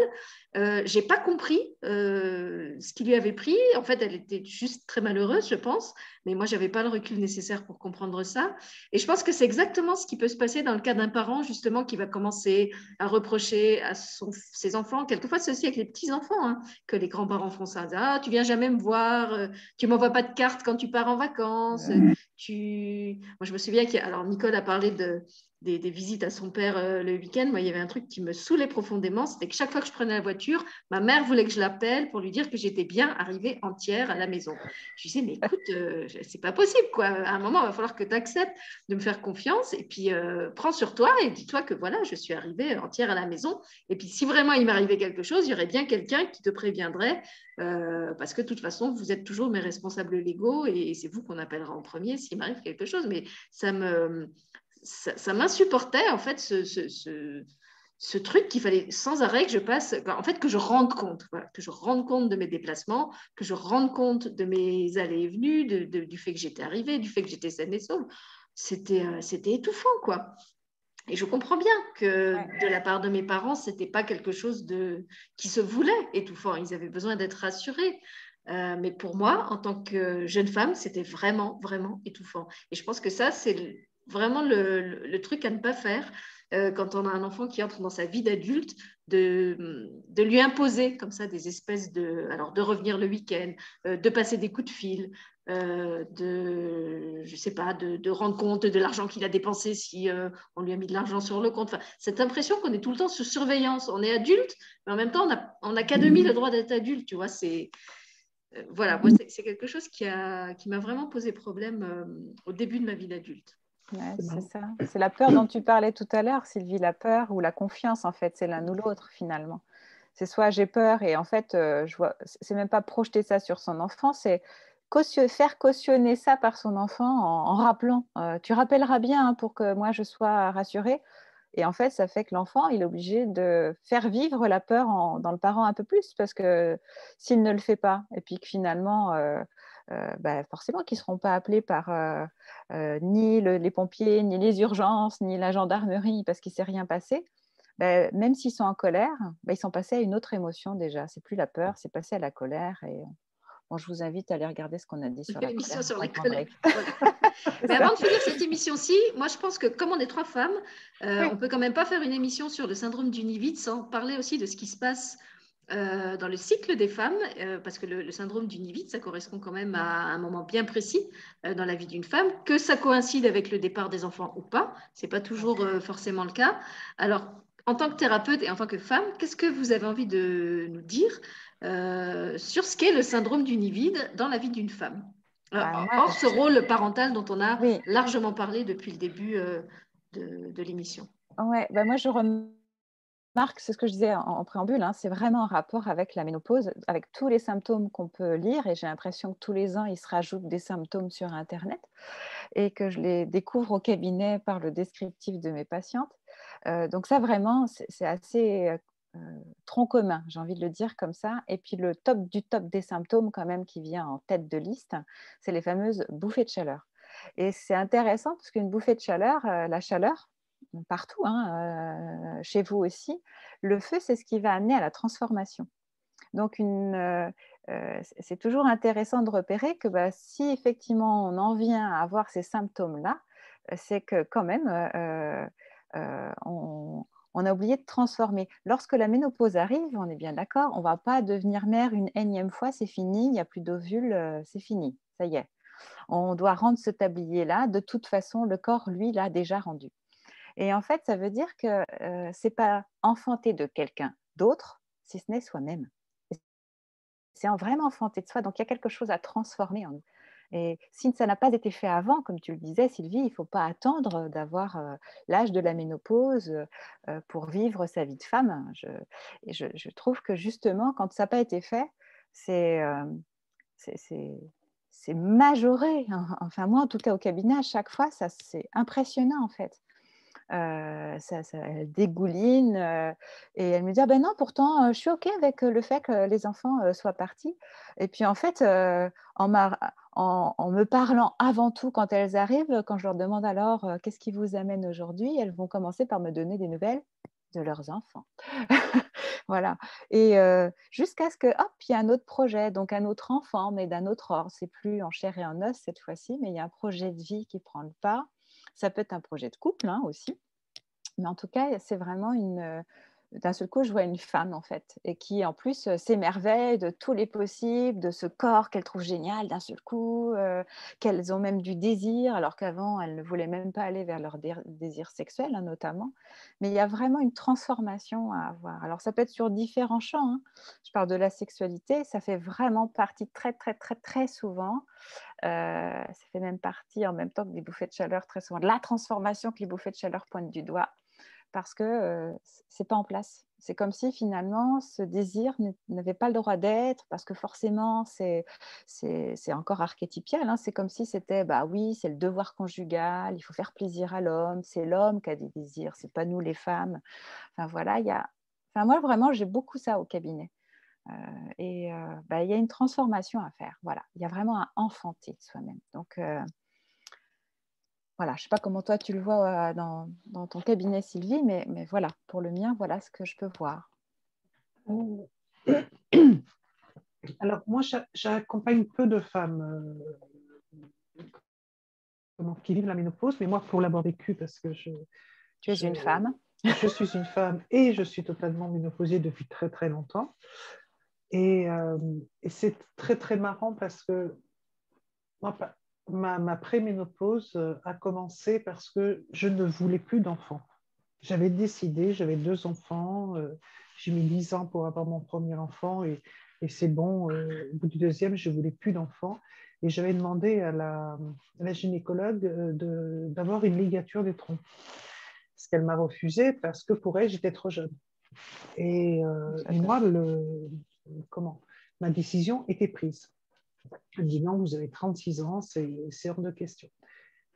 Euh, j'ai pas compris euh, ce qui lui avait pris. En fait, elle était juste très malheureuse, je pense. Mais moi, j'avais pas le recul nécessaire pour comprendre ça. Et je pense que c'est exactement ce qui peut se passer dans le cas d'un parent justement qui va commencer à reprocher à ses enfants. Quelquefois, aussi avec les petits enfants Hein, que les grands-parents font ça. Ah, tu viens jamais me voir, euh, tu m'envoies pas de carte quand tu pars en vacances, tu... Moi, je me souviens que alors Nicole a parlé de, des, visites à son père euh, le week-end. Moi, il y avait un truc qui me saoulait profondément, c'était que chaque fois que je prenais la voiture, ma mère voulait que je l'appelle pour lui dire que j'étais bien arrivée entière à la maison. Je disais, mais écoute, euh, c'est pas possible, quoi. À un moment, il va falloir que tu acceptes de me faire confiance et puis euh, prends sur toi et dis-toi que voilà, je suis arrivée entière à la maison. Et puis, si vraiment il m'arrivait quelque chose, il y aurait bien quelqu'un qui te préviendrait parce que de toute façon, vous êtes toujours mes responsables légaux et c'est vous qu'on appellera en premier s'il m'arrive quelque chose. Mais ça me ça, m'insupportait en fait ce, truc qu'il fallait sans arrêt que je passe, en fait que je rende compte, que je rende compte de mes déplacements, que je rende compte de mes allées et venues, du fait que j'étais arrivée, du fait que j'étais saine et sauve. C'était, euh, c'était étouffant, quoi. Et je comprends bien que de la part de mes parents, ce n'était pas quelque chose de, qui se voulait étouffant. Ils avaient besoin d'être rassurés. Euh, mais pour moi, en tant que jeune femme, c'était vraiment, vraiment étouffant. Et je pense que ça, c'est vraiment le, truc à ne pas faire euh, quand on a un enfant qui entre dans sa vie d'adulte, de, de, lui imposer comme ça des espèces de, alors de revenir le week-end, euh, de passer des coups de fil, euh, de, je sais pas, de, rendre compte de l'argent qu'il a dépensé si on lui a mis de l'argent sur le compte. Cette impression qu'on est tout le temps sous surveillance. On est adulte, mais en même temps, on n'a qu'à demi le droit d'être adulte, tu vois. C'est voilà, c'est quelque chose qui m'a qui vraiment posé problème au début de ma vie d'adulte c'est ça. C'est la peur dont tu parlais tout à l'heure, Sylvie, la peur ou la confiance, en fait, c'est l'un ou l'autre finalement. C'est soit j'ai peur et en fait, euh, je vois, c'est même pas projeter ça sur son enfant, c'est faire cautionner ça par son enfant en, rappelant. Euh, tu rappelleras bien hein, pour que moi je sois rassurée. Et en fait, ça fait que l'enfant, il est obligé de faire vivre la peur dans le parent un peu plus, parce que s'il ne le fait pas, et puis que finalement, euh, bah, forcément qu'ils ne seront pas appelés par euh, euh, ni les pompiers, ni les urgences, ni la gendarmerie parce qu'il ne s'est rien passé. Bah, même s'ils sont en colère, bah, ils sont passés à une autre émotion déjà. C'est plus la peur, c'est passé à la colère. Et bon, je vous invite à aller regarder ce qu'on a dit sur la colère. Sur la colère. *laughs* Mais avant de finir cette émission-ci, moi je pense que comme on est trois femmes, on on peut quand même pas faire une émission sur le syndrome du nid sans parler aussi de ce qui se passe euh, dans le cycle des femmes, euh, parce que le, syndrome du nid vide, ça correspond quand même à un moment bien précis euh, dans la vie d'une femme, que ça coïncide avec le départ des enfants ou pas, c'est pas toujours forcément le cas. Alors, en tant que thérapeute et en tant que femme, qu'est-ce que vous avez envie de nous dire sur ce qu'est le syndrome du nid vide dans la vie d'une femme? Bah, Hors ce rôle parental dont on a largement parlé depuis le début de, l'émission. Ouais, bah moi je remarque Marc, c'est ce que je disais en, préambule, hein, c'est vraiment en rapport avec la ménopause, avec tous les symptômes qu'on peut lire, et j'ai l'impression que tous les ans, il se rajoute des symptômes sur Internet, et que je les découvre au cabinet par le descriptif de mes patientes. Euh, donc ça, vraiment, c'est assez euh, tronc commun, j'ai envie de le dire comme ça. Et puis le top du top des symptômes, quand même, qui vient en tête de liste, c'est les fameuses bouffées de chaleur. Et c'est intéressant parce qu'une bouffée de chaleur, euh, la chaleur, partout, hein, euh, chez vous aussi, le feu, c'est ce qui va amener à la transformation. Donc, euh, euh, c'est toujours intéressant de repérer que bah, si effectivement on en vient à avoir ces symptômes-là, c'est que quand même, on, on, a oublié de transformer. Lorsque la ménopause arrive, on est bien d'accord, on ne va pas devenir mère une énième fois, c'est fini, il n'y a plus d'ovules, c'est fini, ça y est. On doit rendre ce tablier-là. De toute façon, le corps, lui, l'a déjà rendu. Et en fait, ça veut dire que ce n'est pas enfanter de quelqu'un d'autre, si ce n'est soi-même. C'est vraiment enfanter de soi. Donc, il y a quelque chose à transformer en nous. Et si ça n'a pas été fait avant, comme tu le disais, Sylvie, il ne faut pas attendre d'avoir l'âge de la ménopause pour vivre sa vie de femme. Je, je, trouve que justement, quand ça n'a pas été fait, c'est c'est majoré. Enfin, moi, en tout cas, au cabinet, à chaque fois, c'est impressionnant, en fait. Euh, ça, elle dégouline euh, et elle me dit ah ben non pourtant euh, je suis ok avec le fait que les enfants soient partis. Et puis en fait en, me parlant avant tout quand elles arrivent quand je leur demande alors qu'est-ce qui vous amène aujourd'hui? elles vont commencer par me donner des nouvelles de leurs enfants. *laughs* Voilà. Et jusqu'à ce que hop il y a un autre projet donc un autre enfant mais d'un autre ordre. C'est plus en chair et en os cette fois-ci mais il y a un projet de vie qui prend le pas ça peut être un projet de couple hein, aussi. Mais en tout cas, c'est vraiment une, d'un seul coup, je vois une femme, en fait, et qui, en plus, euh, s'émerveille de tous les possibles, de ce corps qu'elle trouve génial d'un seul coup, euh, qu'elles ont même du désir, alors qu'avant, elles ne voulaient même pas aller vers leur désir sexuel, hein, notamment. Mais il y a vraiment une transformation à avoir. Alors, ça peut être sur différents champs. Hein. Je parle de la sexualité, ça fait vraiment partie très, très, très, très souvent. Euh, ça fait même partie en même temps que des bouffées de chaleur, très souvent, la transformation que les bouffées de chaleur pointent du doigt parce que ce c'est pas en place. C'est comme si finalement ce désir n'avait pas le droit d'être parce que forcément c'est encore archétypial. Hein. C'est comme si c'était bah oui c'est le devoir conjugal, il faut faire plaisir à l'homme, c'est l'homme qui a des désirs, c'est pas nous les femmes. Enfin voilà il y a, enfin moi vraiment j'ai beaucoup ça au cabinet. et bah, il y a une transformation à faire. Voilà, il y a vraiment à enfanter soi-même. Donc voilà, je ne sais pas comment toi tu le vois euh, dans, ton cabinet, Sylvie, mais, voilà, pour le mien, voilà ce que je peux voir. *coughs* Alors, moi, j'accompagne peu de femmes euh, qui vivent la ménopause, mais moi, pour l'avoir vécu, parce que je. Tu es une femme. *laughs* Je suis une femme et je suis totalement ménopausée depuis très, très longtemps. Et, euh, et c'est très, très marrant parce que moi, ma, ma préménopause euh, a commencé parce que je ne voulais plus d'enfants. J'avais décidé, j'avais deux enfants, euh, j'ai mis dix ans pour avoir mon premier enfant et, c'est bon, euh, au bout du deuxième, je ne voulais plus d'enfants. Et j'avais demandé à la, gynécologue d'avoir une ligature des troncs. Ce qu'elle m'a refusé parce que pour elle, j'étais trop jeune. Et, et moi, le, comment, ma décision était prise. Elle dit non, vous avez 36 ans, c'est hors de question.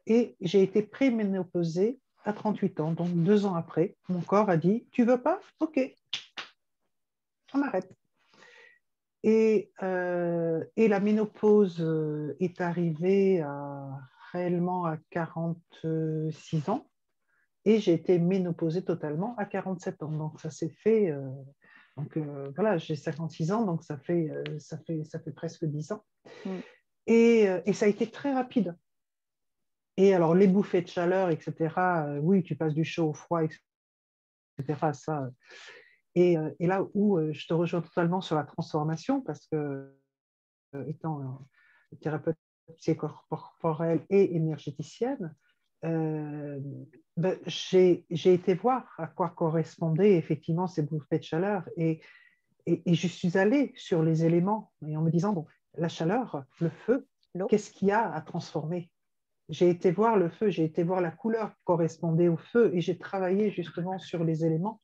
Et j'ai été préménopausée à 38 ans, donc deux ans après, mon corps a dit Tu veux pas? Ok, on arrête. Et, euh, et, la ménopause euh, est arrivée réellement à 46 ans et j'ai été ménopausée totalement à 47 ans. Donc ça s'est fait euh, donc euh, voilà, j'ai 56 ans, donc ça fait, euh, ça fait, ça fait presque 10 ans. Mm. Et, euh, et, ça a été très rapide. Et alors, les bouffées de chaleur, etc., oui, tu passes du chaud au froid, etc., ça. Et, et, là où je te rejoins totalement sur la transformation, parce que étant thérapeute psychocorporelle et énergéticienne, euh, ben, j'ai été voir à quoi correspondaient effectivement ces bouffées de chaleur et, et, je suis allée sur les éléments et en me disant, bon, la chaleur, le feu, qu'est-ce qu'il y a à transformer? J'ai été voir le feu, j'ai été voir la couleur qui correspondait au feu et j'ai travaillé justement sur les éléments.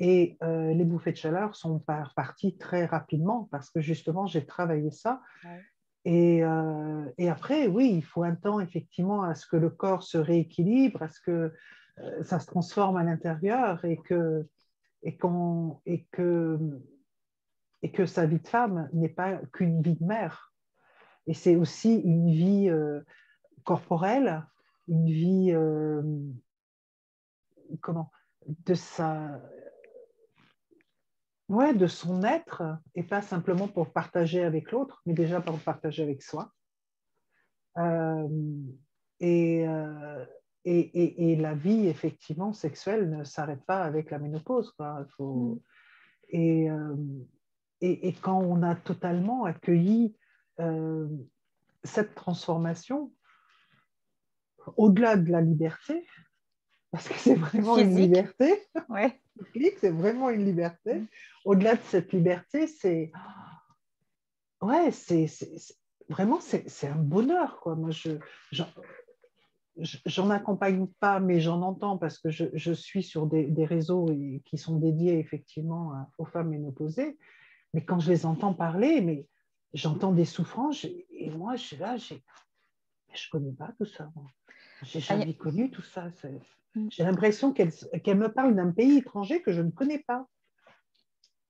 Et euh, les bouffées de chaleur sont parties très rapidement parce que justement, j'ai travaillé ça. Euh, et, après, oui, il faut un temps effectivement à ce que le corps se rééquilibre, à ce que euh, ça se transforme à l'intérieur et que, et, et, que, et que sa vie de femme n'est pas qu'une vie de mère. Et c'est aussi une vie euh, corporelle, une vie comment, de sa, ouais, de son être, et pas simplement pour partager avec l'autre, mais déjà pour partager avec soi. Euh, euh, et, et, et, la vie, effectivement, sexuelle ne s'arrête pas avec la ménopause. Quoi. Faut... Mm. Euh, et, quand on a totalement accueilli cette transformation, au-delà de la liberté, parce que c'est vraiment une liberté. Ouais. C'est vraiment une liberté. Mm. Au-delà de cette liberté, c'est ouais, c'est vraiment c'est un bonheur quoi. Moi, je j'en accompagne pas, mais j'en entends parce que je, je suis sur des, des, réseaux qui sont dédiés effectivement aux femmes ménopausées. Mais quand je les entends parler, mais j'entends des souffrances et moi, je suis là, je connais pas tout ça. J'ai jamais connu tout ça. Mm. J'ai l'impression qu'elle me parle d'un pays étranger que je ne connais pas.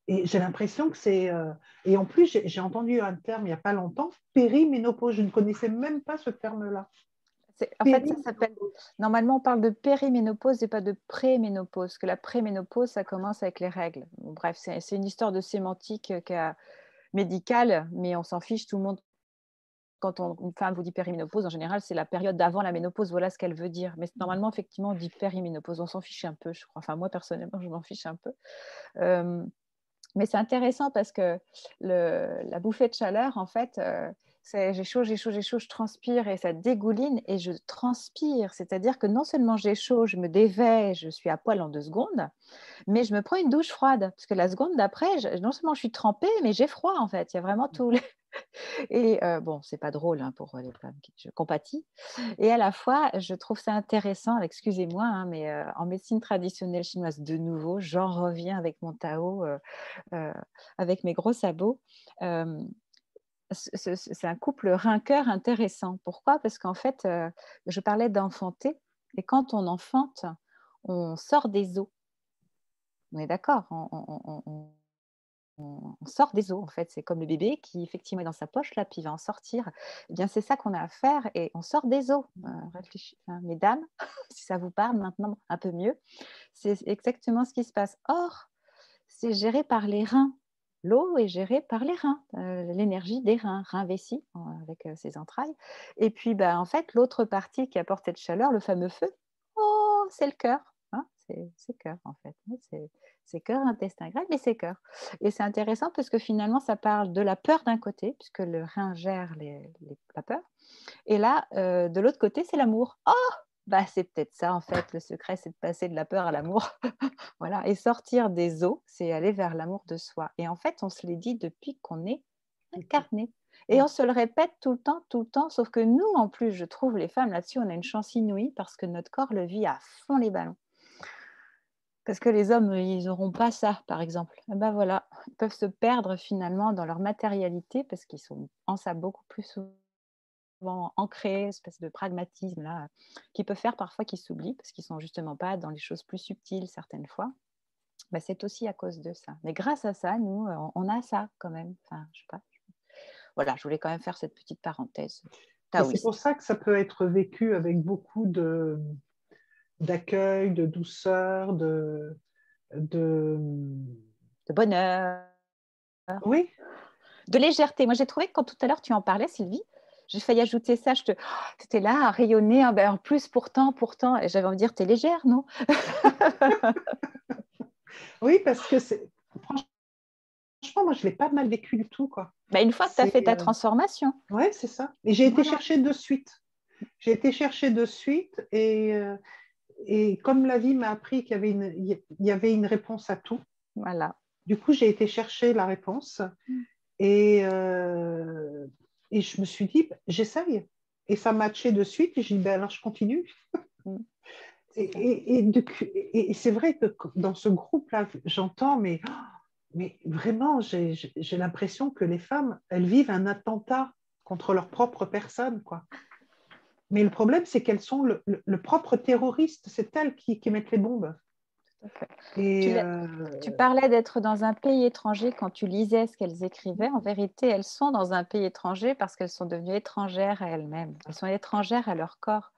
Et j'ai l'impression que c'est. Euh, et en plus, j'ai entendu un terme il n'y a pas longtemps, périménopause. Je ne connaissais même pas ce terme-là. En fait, ça s'appelle. Normalement, on parle de périménopause et pas de préménopause. Que la préménopause, ça commence avec les règles. bref, c'est une histoire de sémantique euh, médicale, mais on s'en fiche. Tout le monde quand on, une femme vous dit périménopause, en général, c'est la période d'avant la ménopause. Voilà ce qu'elle veut dire. Mais normalement, effectivement, on dit périménopause. On s'en fiche un peu, je crois. Enfin, moi, personnellement, je m'en fiche un peu. Euh, mais c'est intéressant parce que le, la bouffée de chaleur, en fait, euh, j'ai chaud, j'ai chaud, j'ai chaud, je transpire et ça dégouline et je transpire. C'est-à-dire que non seulement j'ai chaud, je me dévais, je suis à poil en deux secondes, mais je me prends une douche froide. Parce que la seconde d'après, non seulement je suis trempée, mais j'ai froid en fait. Il y a vraiment tout. Et euh, bon, c'est pas drôle hein, pour les femmes, je compatis. Et à la fois, je trouve ça intéressant, excusez-moi, hein, mais euh, en médecine traditionnelle chinoise, de nouveau, j'en reviens avec mon Tao, euh, avec mes gros sabots c'est un couple rein-cœur intéressant. Pourquoi? Parce qu'en fait, euh, je parlais d'enfanter, et quand on enfante, on sort des os. On est d'accord sort des os, en fait. C'est comme le bébé qui, effectivement, est dans sa poche, là, puis il va en sortir. Eh bien, c'est ça qu'on a à faire, et on sort des os. Euh, mesdames, *laughs* si ça vous parle maintenant un peu mieux, c'est exactement ce qui se passe. Or, c'est géré par les reins l'eau est gérée par les reins, euh, l'énergie des reins, reins vessie avec euh, ses entrailles. Et puis, bah, en fait, l'autre partie qui apporte cette chaleur, le fameux feu, oh, c'est le cœur. Hein, c'est cœur, en fait. C'est cœur, intestin grêle, mais c'est cœur. Et c'est intéressant parce que finalement, ça parle de la peur d'un côté, puisque le rein gère la peur. Et là, euh, de l'autre côté, c'est l'amour. Oh bah, c'est peut-être ça en fait, le secret, c'est de passer de la peur à l'amour. *laughs* voilà, et sortir des eaux, c'est aller vers l'amour de soi. Et en fait, on se l'est dit depuis qu'on est incarné. Et on se le répète tout le temps, tout le temps, sauf que nous, en plus, je trouve, les femmes là-dessus, on a une chance inouïe parce que notre corps le vit à fond les ballons. Parce que les hommes, ils n'auront pas ça, par exemple. Et ben voilà, ils peuvent se perdre finalement dans leur matérialité parce qu'ils sont en ça beaucoup plus souvent ancrés, espèce de pragmatisme là, qui peut faire parfois qu'ils s'oublient parce qu'ils sont justement pas dans les choses plus subtiles certaines fois. Bah, c'est aussi à cause de ça. Mais grâce à ça, nous, on, a ça quand même. Enfin, je sais pas. Voilà, je voulais quand même faire cette petite parenthèse. C'est pour ça que ça peut être vécu avec beaucoup de d'accueil, de douceur, de, de... de bonheur. Oui. De légèreté. Moi, j'ai trouvé que quand tout à l'heure tu en parlais, Sylvie, j'ai failli ajouter ça. Je te... étais là à rayonner. Hein, ben, en plus, pourtant, pourtant. J'avais envie de dire, t'es légère, non? *laughs* Oui, parce que c'est. Franchement, moi, je ne l'ai pas mal vécu du tout. Quoi. Ben, une fois que tu as fait ta euh, transformation. Oui, c'est ça. Et j'ai été chercher de suite. J'ai été chercher de suite. Et, euh, et comme la vie m'a appris qu'il y, avait une, il y avait une réponse à tout. Voilà. Du coup, j'ai été chercher la réponse. Mm. Et euh, et je me suis dit, j'essaye. Et ça matchait de suite. Et j'ai dit, ben alors je continue. Mm. *laughs* et, et, c'est vrai que dans ce groupe-là, j'entends, mais, mais vraiment, j'ai l'impression que les femmes, elles vivent un attentat contre leur propre personne. Quoi. Mais le problème, c'est qu'elles sont le, propre terroriste. C'est elles qui, qui mettent les bombes. Euh, tu, parlais d'être dans un pays étranger quand tu lisais ce qu'elles écrivaient. En vérité, elles sont dans un pays étranger parce qu'elles sont devenues étrangères à elles-mêmes. Elles sont étrangères à leur corps.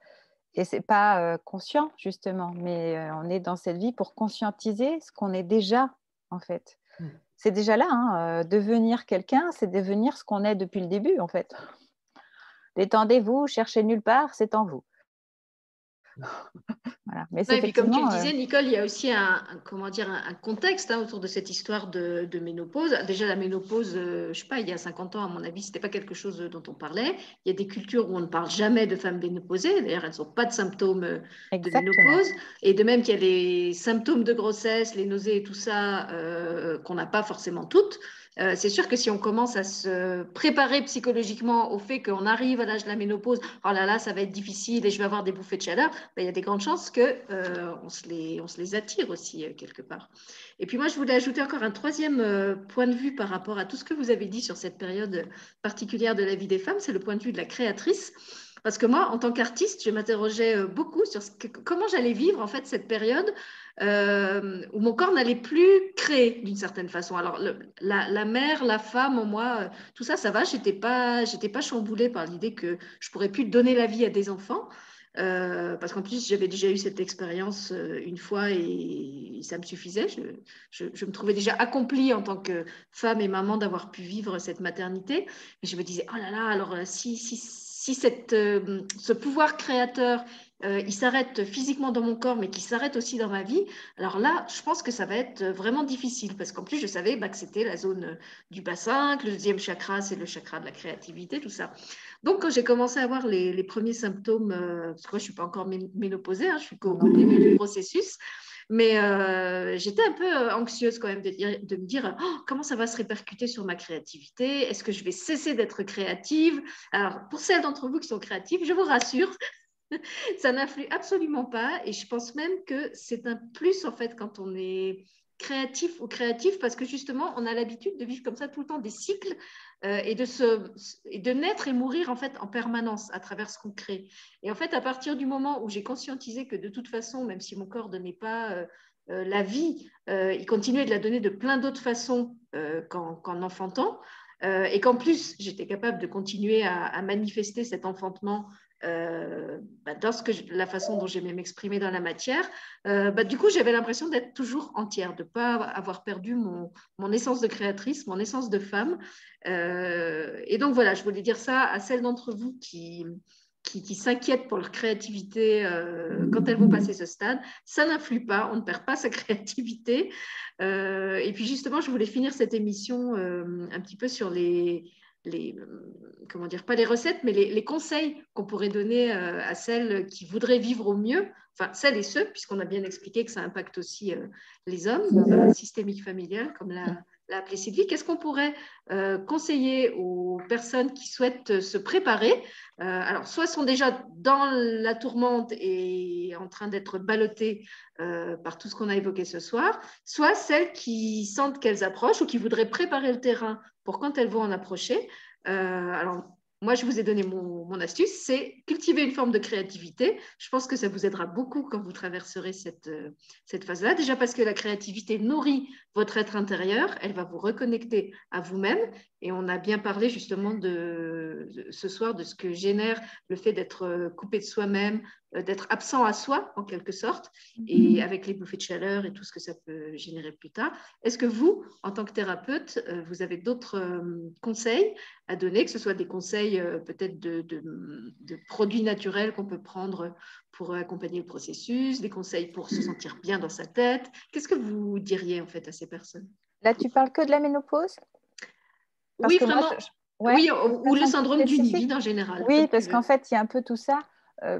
Et ce n'est pas euh, conscient, justement, mais euh, on est dans cette vie pour conscientiser ce qu'on est déjà, en fait. Mm. C'est déjà là, hein, devenir quelqu'un, c'est devenir ce qu'on est depuis le début, en fait. Détendez-vous, cherchez nulle part, c'est en vous. *laughs* Mais et puis comme tu le disais, euh, Nicole, il y a aussi un, comment dire, un, contexte hein, autour de cette histoire de, ménopause. Déjà, la ménopause, euh, je sais pas, il y a 50 ans, à mon avis, ce n'était pas quelque chose dont on parlait. Il y a des cultures où on ne parle jamais de femmes ménopausées. D'ailleurs, elles n'ont pas de symptômes euh, de ménopause. Et de même qu'il y a les symptômes de grossesse, les nausées et tout ça, qu'on n'a pas forcément toutes. Euh, c'est sûr que si on commence à se préparer psychologiquement au fait qu'on arrive à l'âge de la ménopause, oh là là, ça va être difficile et je vais avoir des bouffées de chaleur, ben, il y a des grandes chances qu'on euh, se, les, on se les attire aussi euh, quelque part. Et puis moi, je voulais ajouter encore un troisième point de vue par rapport à tout ce que vous avez dit sur cette période particulière de la vie des femmes, c'est le point de vue de la créatrice. Parce que moi, en tant qu'artiste, je m'interrogeais beaucoup sur comment j'allais vivre en fait cette période euh, où mon corps n'allait plus créer d'une certaine façon. Alors, la, mère, la femme, moi, euh, tout ça, ça va. J'étais pas, j'étais pas chamboulée par l'idée que je pourrais plus donner la vie à des enfants. parce qu'en plus, j'avais déjà eu cette expérience une fois et, ça me suffisait. Je, je, me trouvais déjà accomplie en tant que femme et maman d'avoir pu vivre cette maternité. Mais je me disais, oh là là, alors si, si, si cette, ce pouvoir créateur euh, il s'arrête physiquement dans mon corps, mais qui s'arrête aussi dans ma vie, alors là, je pense que ça va être vraiment difficile, parce qu'en plus, je savais bah, que c'était la zone euh, du bassin, que le deuxième chakra, c'est le chakra de la créativité, tout ça. Donc, quand j'ai commencé à avoir les, premiers symptômes, euh, parce que moi, je ne suis pas encore ménopausée, hein, je suis qu'au début du processus, mais j'étais un peu anxieuse quand même de, de me dire oh, comment ça va se répercuter sur ma créativité? Est-ce que je vais cesser d'être créative? Alors, pour celles d'entre vous qui sont créatives, je vous rassure, *laughs* ça n'influe absolument pas. Et je pense même que c'est un plus, en fait, quand on est créatif ou créatif, parce que justement, on a l'habitude de vivre comme ça tout le temps des cycles euh, et, de se, et de naître et mourir, en fait, en permanence à travers ce qu'on crée. Et en fait, à partir du moment où j'ai conscientisé que de toute façon, même si mon corps ne donnait pas... Euh, euh, la vie, il continuait de la donner de plein d'autres façons qu'en enfantant, et qu'en plus, j'étais capable de continuer à, à, manifester cet enfantement euh, bah, dans la façon dont j'aimais m'exprimer dans la matière, euh, bah, du coup, j'avais l'impression d'être toujours entière, de ne pas avoir perdu mon, essence de créatrice, mon essence de femme. Euh, et donc, voilà, je voulais dire ça à celles d'entre vous qui s'inquiètent pour leur créativité quand elles vont passer ce stade. Ça n'influe pas, on ne perd pas sa *laughs* créativité. et puis, justement, je voulais finir cette émission un petit peu sur les les, comment dire, pas les recettes, mais les, conseils qu'on pourrait donner euh, à celles qui voudraient vivre au mieux, enfin celles et ceux, puisqu'on a bien expliqué que ça impacte aussi euh, les hommes, systémique familial, comme l'a, l'a Sylvie. Qu'est-ce qu'on pourrait conseiller aux personnes qui souhaitent se préparer? Alors, soit sont déjà dans la tourmente et en train d'être ballottées par tout ce qu'on a évoqué ce soir, soit celles qui sentent qu'elles approchent ou qui voudraient préparer le terrain pour quand elles vont en approcher. Euh, moi, je vous ai donné mon, astuce, c'est cultiver une forme de créativité. Je pense que ça vous aidera beaucoup quand vous traverserez cette, euh, cette phase-là. Déjà parce que la créativité nourrit votre être intérieur, elle va vous reconnecter à vous-même. Et on a bien parlé justement de, ce soir de ce que génère le fait d'être euh, coupé de soi-même, d'être absent à soi en quelque sorte, et mm-hmm. avec les bouffées de chaleur et tout ce que ça peut générer plus tard. Est-ce que vous, en tant que thérapeute, vous avez d'autres conseils à donner, que ce soit des conseils euh, peut-être de, produits naturels qu'on peut prendre pour accompagner le processus, des conseils pour se sentir bien dans sa tête? Qu'est-ce que vous diriez en fait à ces personnes? Là, tu parles que de la ménopause? Oui, vraiment. oui, ou, le syndrome du nid en général. Oui, parce qu'en fait, il y a un peu tout ça. Euh,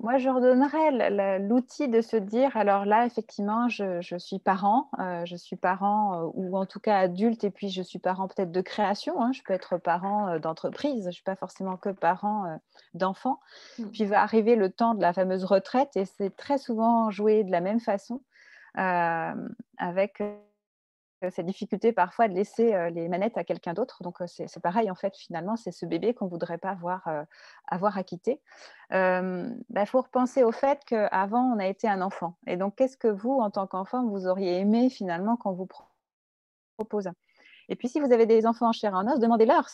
moi, je redonnerais l'outil de se dire, alors là, effectivement, je, suis parent, euh, je suis parent euh, ou en tout cas adulte, et puis je suis parent peut-être de création, hein. je peux être parent d'entreprise, je ne suis pas forcément que parent d'enfant. Mm. Puis va arriver le temps de la fameuse retraite, et c'est très souvent joué de la même façon, avec cette difficulté parfois de laisser les manettes à quelqu'un d'autre. Donc c'est pareil en fait finalement, c'est ce bébé qu'on voudrait pas voir, euh, avoir à quitter. Il faut repenser au fait qu'avant on a été un enfant. Et donc qu'est-ce que vous en tant qu'enfant vous auriez aimé finalement qu'on vous propose? Et puis si vous avez des enfants en chair et en os, demandez-leur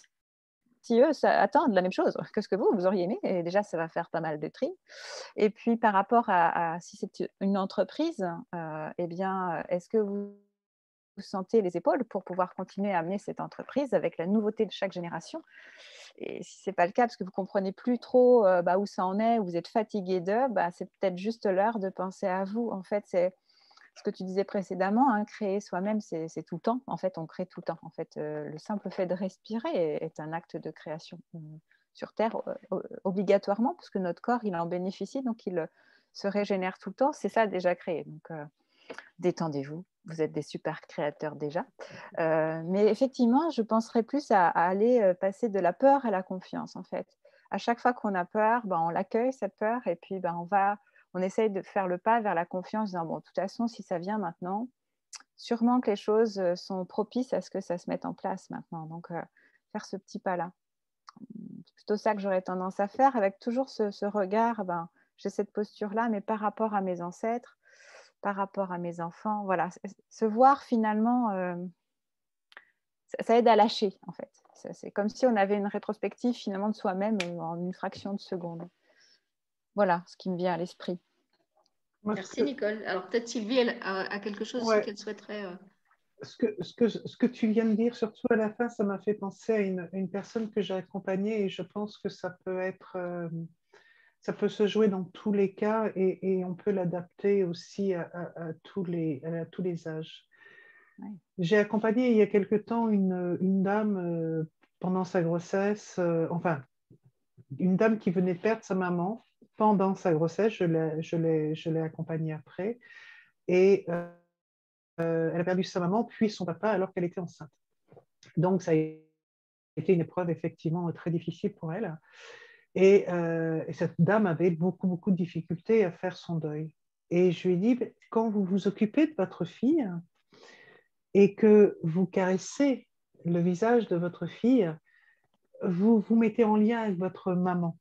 si eux attendent la même chose que ce que vous, vous auriez aimé? Et déjà, ça va faire pas mal de tri. Et puis, par rapport à, si c'est une entreprise, eh bien, est-ce que vous sentez les épaules pour pouvoir continuer à amener cette entreprise avec la nouveauté de chaque génération. Et si ce n'est pas le cas, parce que vous ne comprenez plus trop euh, bah, où ça en est, vous êtes fatigué d'eux, bah, c'est peut-être juste l'heure de penser à vous. En fait, c'est ce que tu disais précédemment, hein, créer soi-même, c'est tout le temps. En fait, on crée tout le temps. En fait, euh, le simple fait de respirer est, un acte de création euh, sur Terre obligatoirement, parce que notre corps, il en bénéficie, donc il se régénère tout le temps. C'est ça déjà créé. Donc, détendez-vous, vous êtes des super créateurs déjà. Euh, mais effectivement, je penserais plus à, aller euh, passer de la peur à la confiance, en fait. À chaque fois qu'on a peur, ben, on l'accueille, cette peur, et puis ben, on va, on essaye de faire le pas vers la confiance, en disant, bon, de toute façon, si ça vient maintenant, sûrement que les choses euh, sont propices à ce que ça se mette en place maintenant. Donc, faire ce petit pas-là. C'est plutôt ça que j'aurais tendance à faire, avec toujours ce, ce regard, ben, j'ai cette posture-là, mais par rapport à mes ancêtres, par rapport à mes enfants. Voilà, se voir finalement, euh, ça, aide à lâcher en fait. C'est comme si on avait une rétrospective finalement de soi-même en une fraction de seconde. Voilà ce qui me vient à l'esprit. Merci Nicole. Alors peut-être Sylvie elle a, quelque chose qu'elle souhaiterait. Euh, ce, que, ce, que, ce que tu viens de dire, surtout à la fin, ça m'a fait penser à une, une personne que j'ai accompagnée et je pense que ça peut être, euh, ça peut se jouer dans tous les cas et, et on peut l'adapter aussi à, à, tous les, à tous les âges. J'ai accompagné il y a quelque temps une, une dame euh, pendant sa grossesse, enfin, une dame qui venait de perdre sa maman pendant sa grossesse, je l'ai accompagnée après. Et euh, elle a perdu sa maman, puis son papa, alors qu'elle était enceinte. Donc, ça a été une épreuve effectivement très difficile pour elle. Et, euh, et, cette dame avait beaucoup, beaucoup de difficultés à faire son deuil. Et je lui ai dit, quand vous vous occupez de votre fille et que vous caressez le visage de votre fille, vous vous mettez en lien avec votre maman.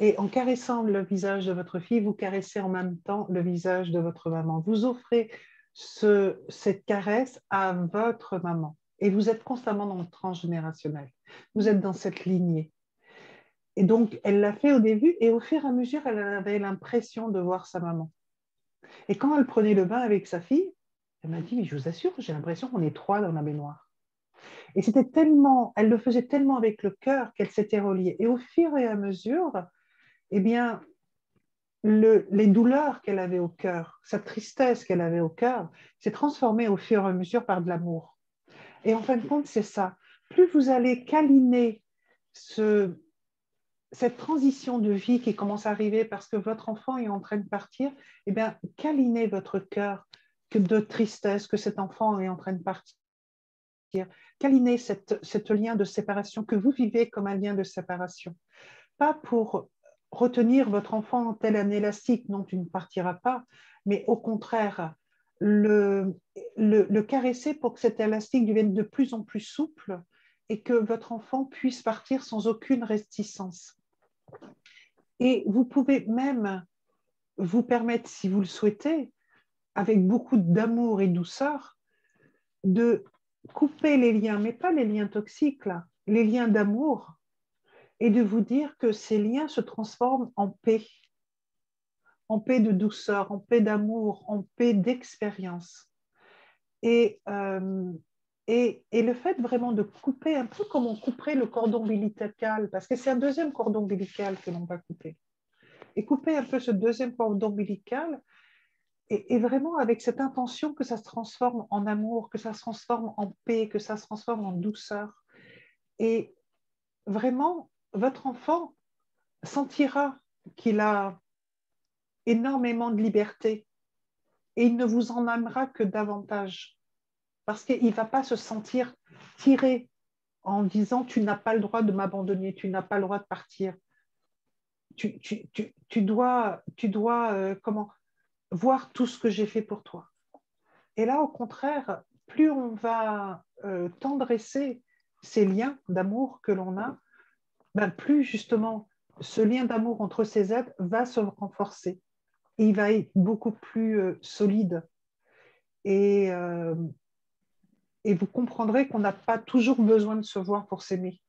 Et en caressant le visage de votre fille, vous caressez en même temps le visage de votre maman. Vous offrez cette caresse à votre maman. Et vous êtes constamment dans le transgénérationnel. Vous êtes dans cette lignée. Et donc, elle l'a fait au début et au fur et à mesure, elle avait l'impression de voir sa maman. Et quand elle prenait le bain avec sa fille, elle m'a dit, je vous assure, j'ai l'impression qu'on est trois dans la baignoire. Et c'était tellement, elle le faisait tellement avec le cœur qu'elle s'était reliée. Et au fur et à mesure, eh bien, les douleurs qu'elle avait au cœur, sa tristesse qu'elle avait au cœur, s'est transformée au fur et à mesure par de l'amour. Et en fin de compte, c'est ça. Plus vous allez câliner ce, cette transition de vie qui commence à arriver parce que votre enfant est en train de partir, eh bien, câlinez votre cœur de tristesse que cet enfant est en train de partir. Câlinez cette, cette lien de séparation que vous vivez comme un lien de séparation. Pas pour retenir votre enfant tel un élastique dont tu ne partiras pas, mais au contraire, le, caresser pour que cet élastique devienne de plus en plus souple et que votre enfant puisse partir sans aucune réticence. Et vous pouvez même vous permettre, si vous le souhaitez, avec beaucoup d'amour et douceur, de couper les liens, mais pas les liens toxiques, les liens d'amour, et de vous dire que ces liens se transforment en paix, en paix de douceur, en paix d'amour, en paix d'expérience. Euh, et, le fait vraiment de couper, un peu comme on couperait le cordon ombilical, parce que c'est un deuxième cordon ombilical que l'on va couper, et couper un peu ce deuxième cordon ombilical, et, et, vraiment avec cette intention que ça se transforme en amour, que ça se transforme en paix, que ça se transforme en douceur. Et vraiment votre enfant sentira qu'il a énormément de liberté et il ne vous en aimera que davantage parce qu'il ne va pas se sentir tiré en disant tu n'as pas le droit de m'abandonner, tu n'as pas le droit de partir. Tu, dois, tu dois euh, comment, voir tout ce que j'ai fait pour toi. Et là, au contraire, plus on va euh, tendresser ces liens d'amour que l'on a, ben, plus justement ce lien d'amour entre ces êtres va se renforcer il va être beaucoup plus euh, solide. Et, euh, et vous comprendrez qu'on n'a pas toujours besoin de se voir pour s'aimer.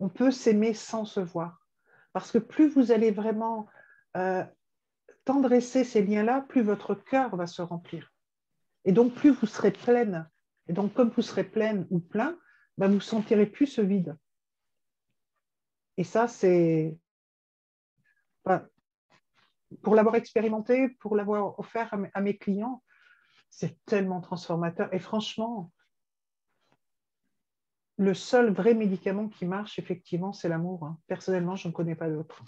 On peut s'aimer sans se voir. Parce que plus vous allez vraiment euh, tendresser ces liens-là, plus votre cœur va se remplir. Et donc, plus vous serez pleine. Et donc, comme vous serez pleine ou plein, ben, vous ne sentirez plus ce vide. Et ça, c'est. pour l'avoir expérimenté, pour l'avoir offert à mes clients, c'est tellement transformateur. Et franchement, le seul vrai médicament qui marche, effectivement, c'est l'amour. Hein. Personnellement, je ne connais pas d'autre.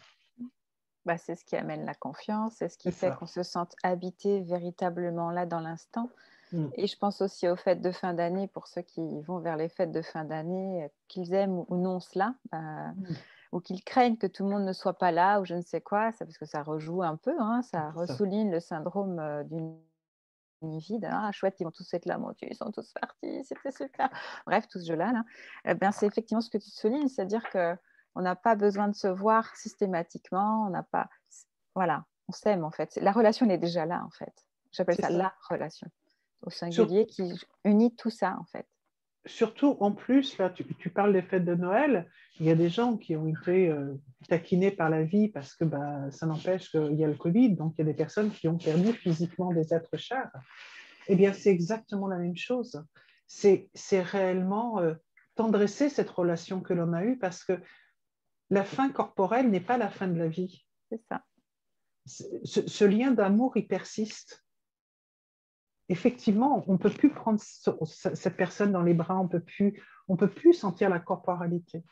Bah, c'est ce qui amène la confiance, c'est ce qui fait qu'on se sente habité véritablement là dans l'instant. Mm. Et je pense aussi aux fêtes de fin d'année, pour ceux qui vont vers les fêtes de fin d'année, qu'ils aiment ou non cela. Bah, mm ou qu'ils craignent que tout le monde ne soit pas là ou je ne sais quoi, c'est parce que ça rejoue un peu, hein, ça ressouligne le syndrome euh, d'une vide. Ah, chouette, ils vont tous être là, mon Dieu, ils sont tous partis, *laughs* c'était super. Bref, tout ce jeu-là, là. Eh ben, c'est effectivement ce que tu soulignes, c'est-à-dire qu'on n'a pas besoin de se voir systématiquement, on n'a pas. Voilà, on s'aime en fait. La relation, elle est déjà là en fait. J'appelle ça, la relation au singulier qui unit tout ça en fait. Surtout en plus, là, tu, parles des fêtes de Noël, il y a des gens qui ont été euh, taquinés par la vie parce que bah, ça n'empêche qu'il y a le Covid, donc il y a des personnes qui ont perdu physiquement des êtres chers. Eh bien, c'est exactement la même chose. C'est réellement euh, tendresser cette relation que l'on a eue parce que la fin corporelle n'est pas la fin de la vie. C'est ça. Ce, lien d'amour, il persiste. Effectivement, on ne peut plus prendre cette personne dans les bras, on peut plus, peut plus sentir la corporalité.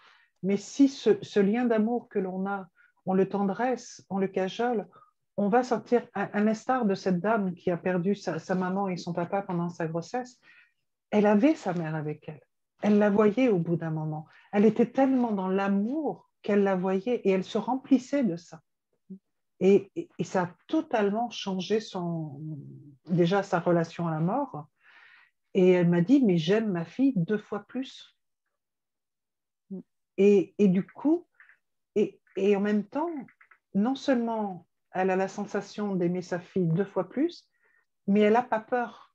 Mais si ce, lien d'amour que l'on a, on le tendresse, on le cajole, on va sortir, à, l'instar de cette dame qui a perdu sa, sa, maman et son papa pendant sa grossesse, elle avait sa mère avec elle. Elle la voyait au bout d'un moment. Elle était tellement dans l'amour qu'elle la voyait et elle se remplissait de ça. Et, ça a totalement changé son, déjà sa relation à la mort. Et elle m'a dit, mais j'aime ma fille deux fois plus. Et, du coup, et, en même temps, non seulement elle a la sensation d'aimer sa fille deux fois plus, mais elle n'a pas peur.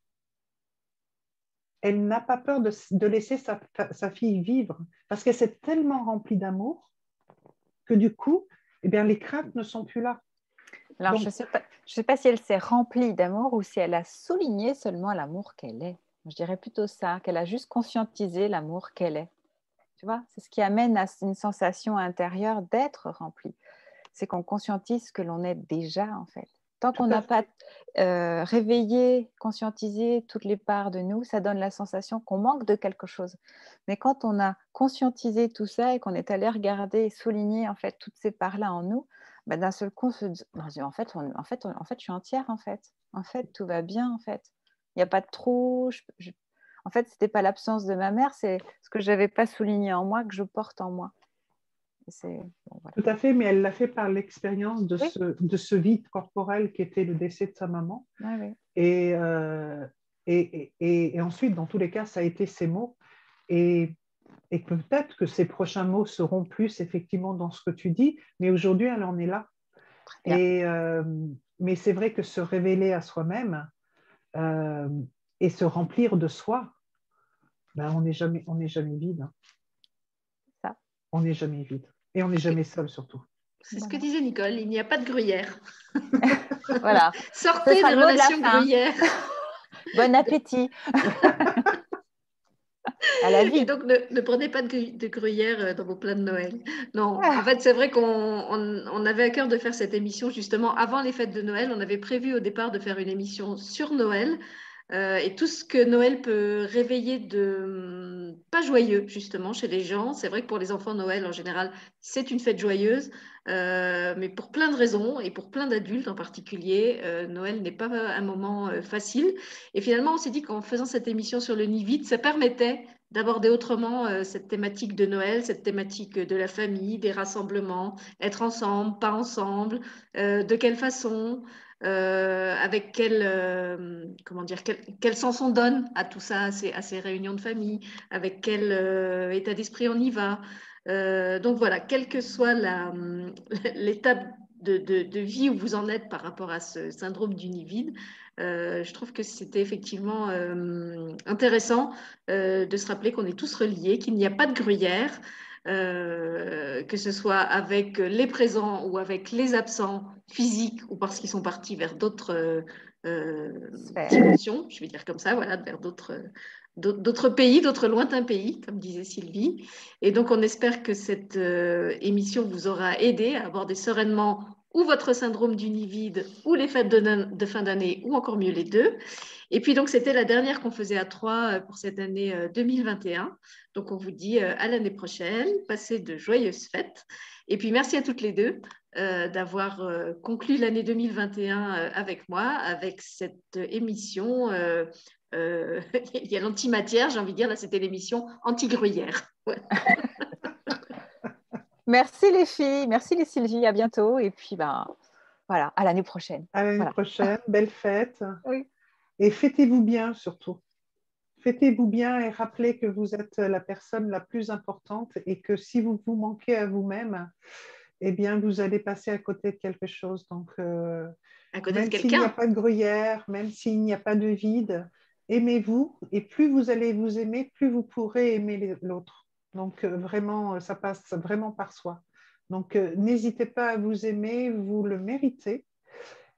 Elle n'a pas peur de, laisser sa, sa, fille vivre parce qu'elle s'est tellement remplie d'amour que du coup, eh bien, les craintes ne sont plus là. Alors, je ne sais, sais, pas si elle s'est remplie d'amour ou si elle a souligné seulement l'amour qu'elle est. Je dirais plutôt ça, qu'elle a juste conscientisé l'amour qu'elle est. Tu vois, c'est ce qui amène à une sensation intérieure d'être remplie. C'est qu'on conscientise que l'on est déjà, en fait. Tant qu'on n'a pas euh, réveillé, conscientisé toutes les parts de nous, ça donne la sensation qu'on manque de quelque chose. Mais quand on a conscientisé tout ça et qu'on est allé regarder et souligner en fait toutes ces parts-là en nous, bah, d'un seul coup, on se dit, en fait, en fait, en fait, je suis entière en fait. En fait, tout va bien en fait. Il n'y a pas de trou. En fait, c'était pas l'absence de ma mère, c'est ce que j'avais pas souligné en moi que je porte en moi. Tout à fait, mais elle l'a fait par l'expérience de, ce, de ce vide corporel qui était le décès de sa maman. Euh, et, et, et, ensuite, dans tous les cas, ça a été ses mots. Et, et peut-être que ces prochains mots seront plus effectivement dans ce que tu dis, mais aujourd'hui, elle en est là. Et, euh, mais c'est vrai que se révéler à soi-même euh, et se remplir de soi, ben, on n'est jamais, on jamais vide. Hein. Ça. On n'est jamais vide. Et on n'est jamais seul surtout. C'est ce que disait Nicole, il n'y a pas de gruyère. *laughs* voilà. *laughs* Sortez des relations gruyère. *laughs* bon appétit. À la vie. Et donc, ne, prenez pas de, gruyère euh, dans vos plats de Noël. Non, ah. en fait, c'est vrai qu'on on, avait à cœur de faire cette émission justement avant les fêtes de Noël. On avait prévu au départ de faire une émission sur Noël euh, et tout ce que Noël peut réveiller de hum, pas joyeux, justement, chez les gens. C'est vrai que pour les enfants, Noël, en général, c'est une fête joyeuse, euh, mais pour plein de raisons, et pour plein d'adultes en particulier, euh, Noël n'est pas un moment facile. Et finalement, on s'est dit qu'en faisant cette émission sur le nid vide, ça permettait d'aborder autrement cette thématique de Noël, cette thématique de la famille, des rassemblements, être ensemble, pas ensemble, de quelle façon. Euh, avec quel, euh, comment dire, quel, sens on donne à tout ça, à ces, réunions de famille, avec quel euh, état d'esprit on y va. donc voilà, quelle que soit *laughs* l'étape de, vie où vous en êtes par rapport à ce syndrome du nid vide, je trouve que c'était effectivement intéressant de se rappeler qu'on est tous reliés, qu'il n'y a pas de gruyère. Euh, que ce soit avec les présents ou avec les absents physiques ou parce qu'ils sont partis vers d'autres euh, euh, dimensions, je vais dire comme ça, voilà, vers d'autres d'autres pays, d'autres lointains pays, comme disait Sylvie. Et donc, on espère que cette émission vous aura aidé à aborder sereinement ou votre syndrome du nid vide, ou les fêtes de, fin d'année, ou encore mieux les deux. Et puis, donc, c'était la dernière qu'on faisait à trois pour cette année 2021. Donc, on vous dit euh, à l'année prochaine, passez de joyeuses fêtes. Et puis, merci à toutes les deux euh, d'avoir euh, conclu l'année 2021 avec moi, avec cette émission. *laughs* il y a l'antimatière, j'ai envie de dire, là, c'était l'émission anti-gruyère. *laughs* merci les filles, merci les Sylvie, à bientôt. Et puis, ben, voilà, à l'année prochaine. À l'année prochaine, *laughs* belle fête. Oui. Et fêtez-vous bien surtout fêtez-vous bien et rappelez que vous êtes la personne la plus importante et que si vous vous manquez à vous-même, eh bien, vous allez passer à côté de quelque chose. Donc, euh, à côté même s'il n'y a pas de gruyère, même s'il n'y a pas de vide, aimez-vous, et plus vous allez vous aimer, plus vous pourrez aimer l'autre. Donc euh, vraiment, ça passe vraiment par soi. Donc euh, n'hésitez pas à vous aimer, vous le méritez.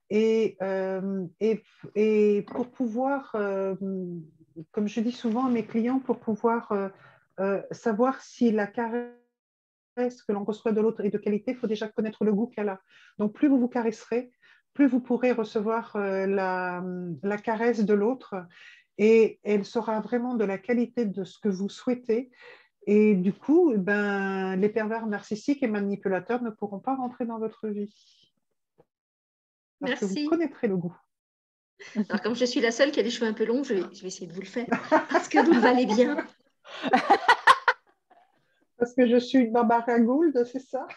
Et, euh, et, et, pour pouvoir, comme je dis souvent à mes clients, pour pouvoir savoir si la caresse que l'on reçoit de l'autre est de qualité, il faut déjà connaître le goût qu'elle a. Donc plus vous vous caresserez, plus vous pourrez recevoir la, la caresse de l'autre et elle sera vraiment de la qualité de ce que vous souhaitez. Et du coup, ben, les pervers narcissiques et manipulateurs ne pourront pas rentrer dans votre vie. Parce Merci. que vous connaîtrez le goût. Alors, comme je suis la seule qui a les cheveux un peu longs, je vais, je vais essayer de vous le faire *laughs* parce que vous le valez bien. parce que je suis une Barbara Gould, c'est ça?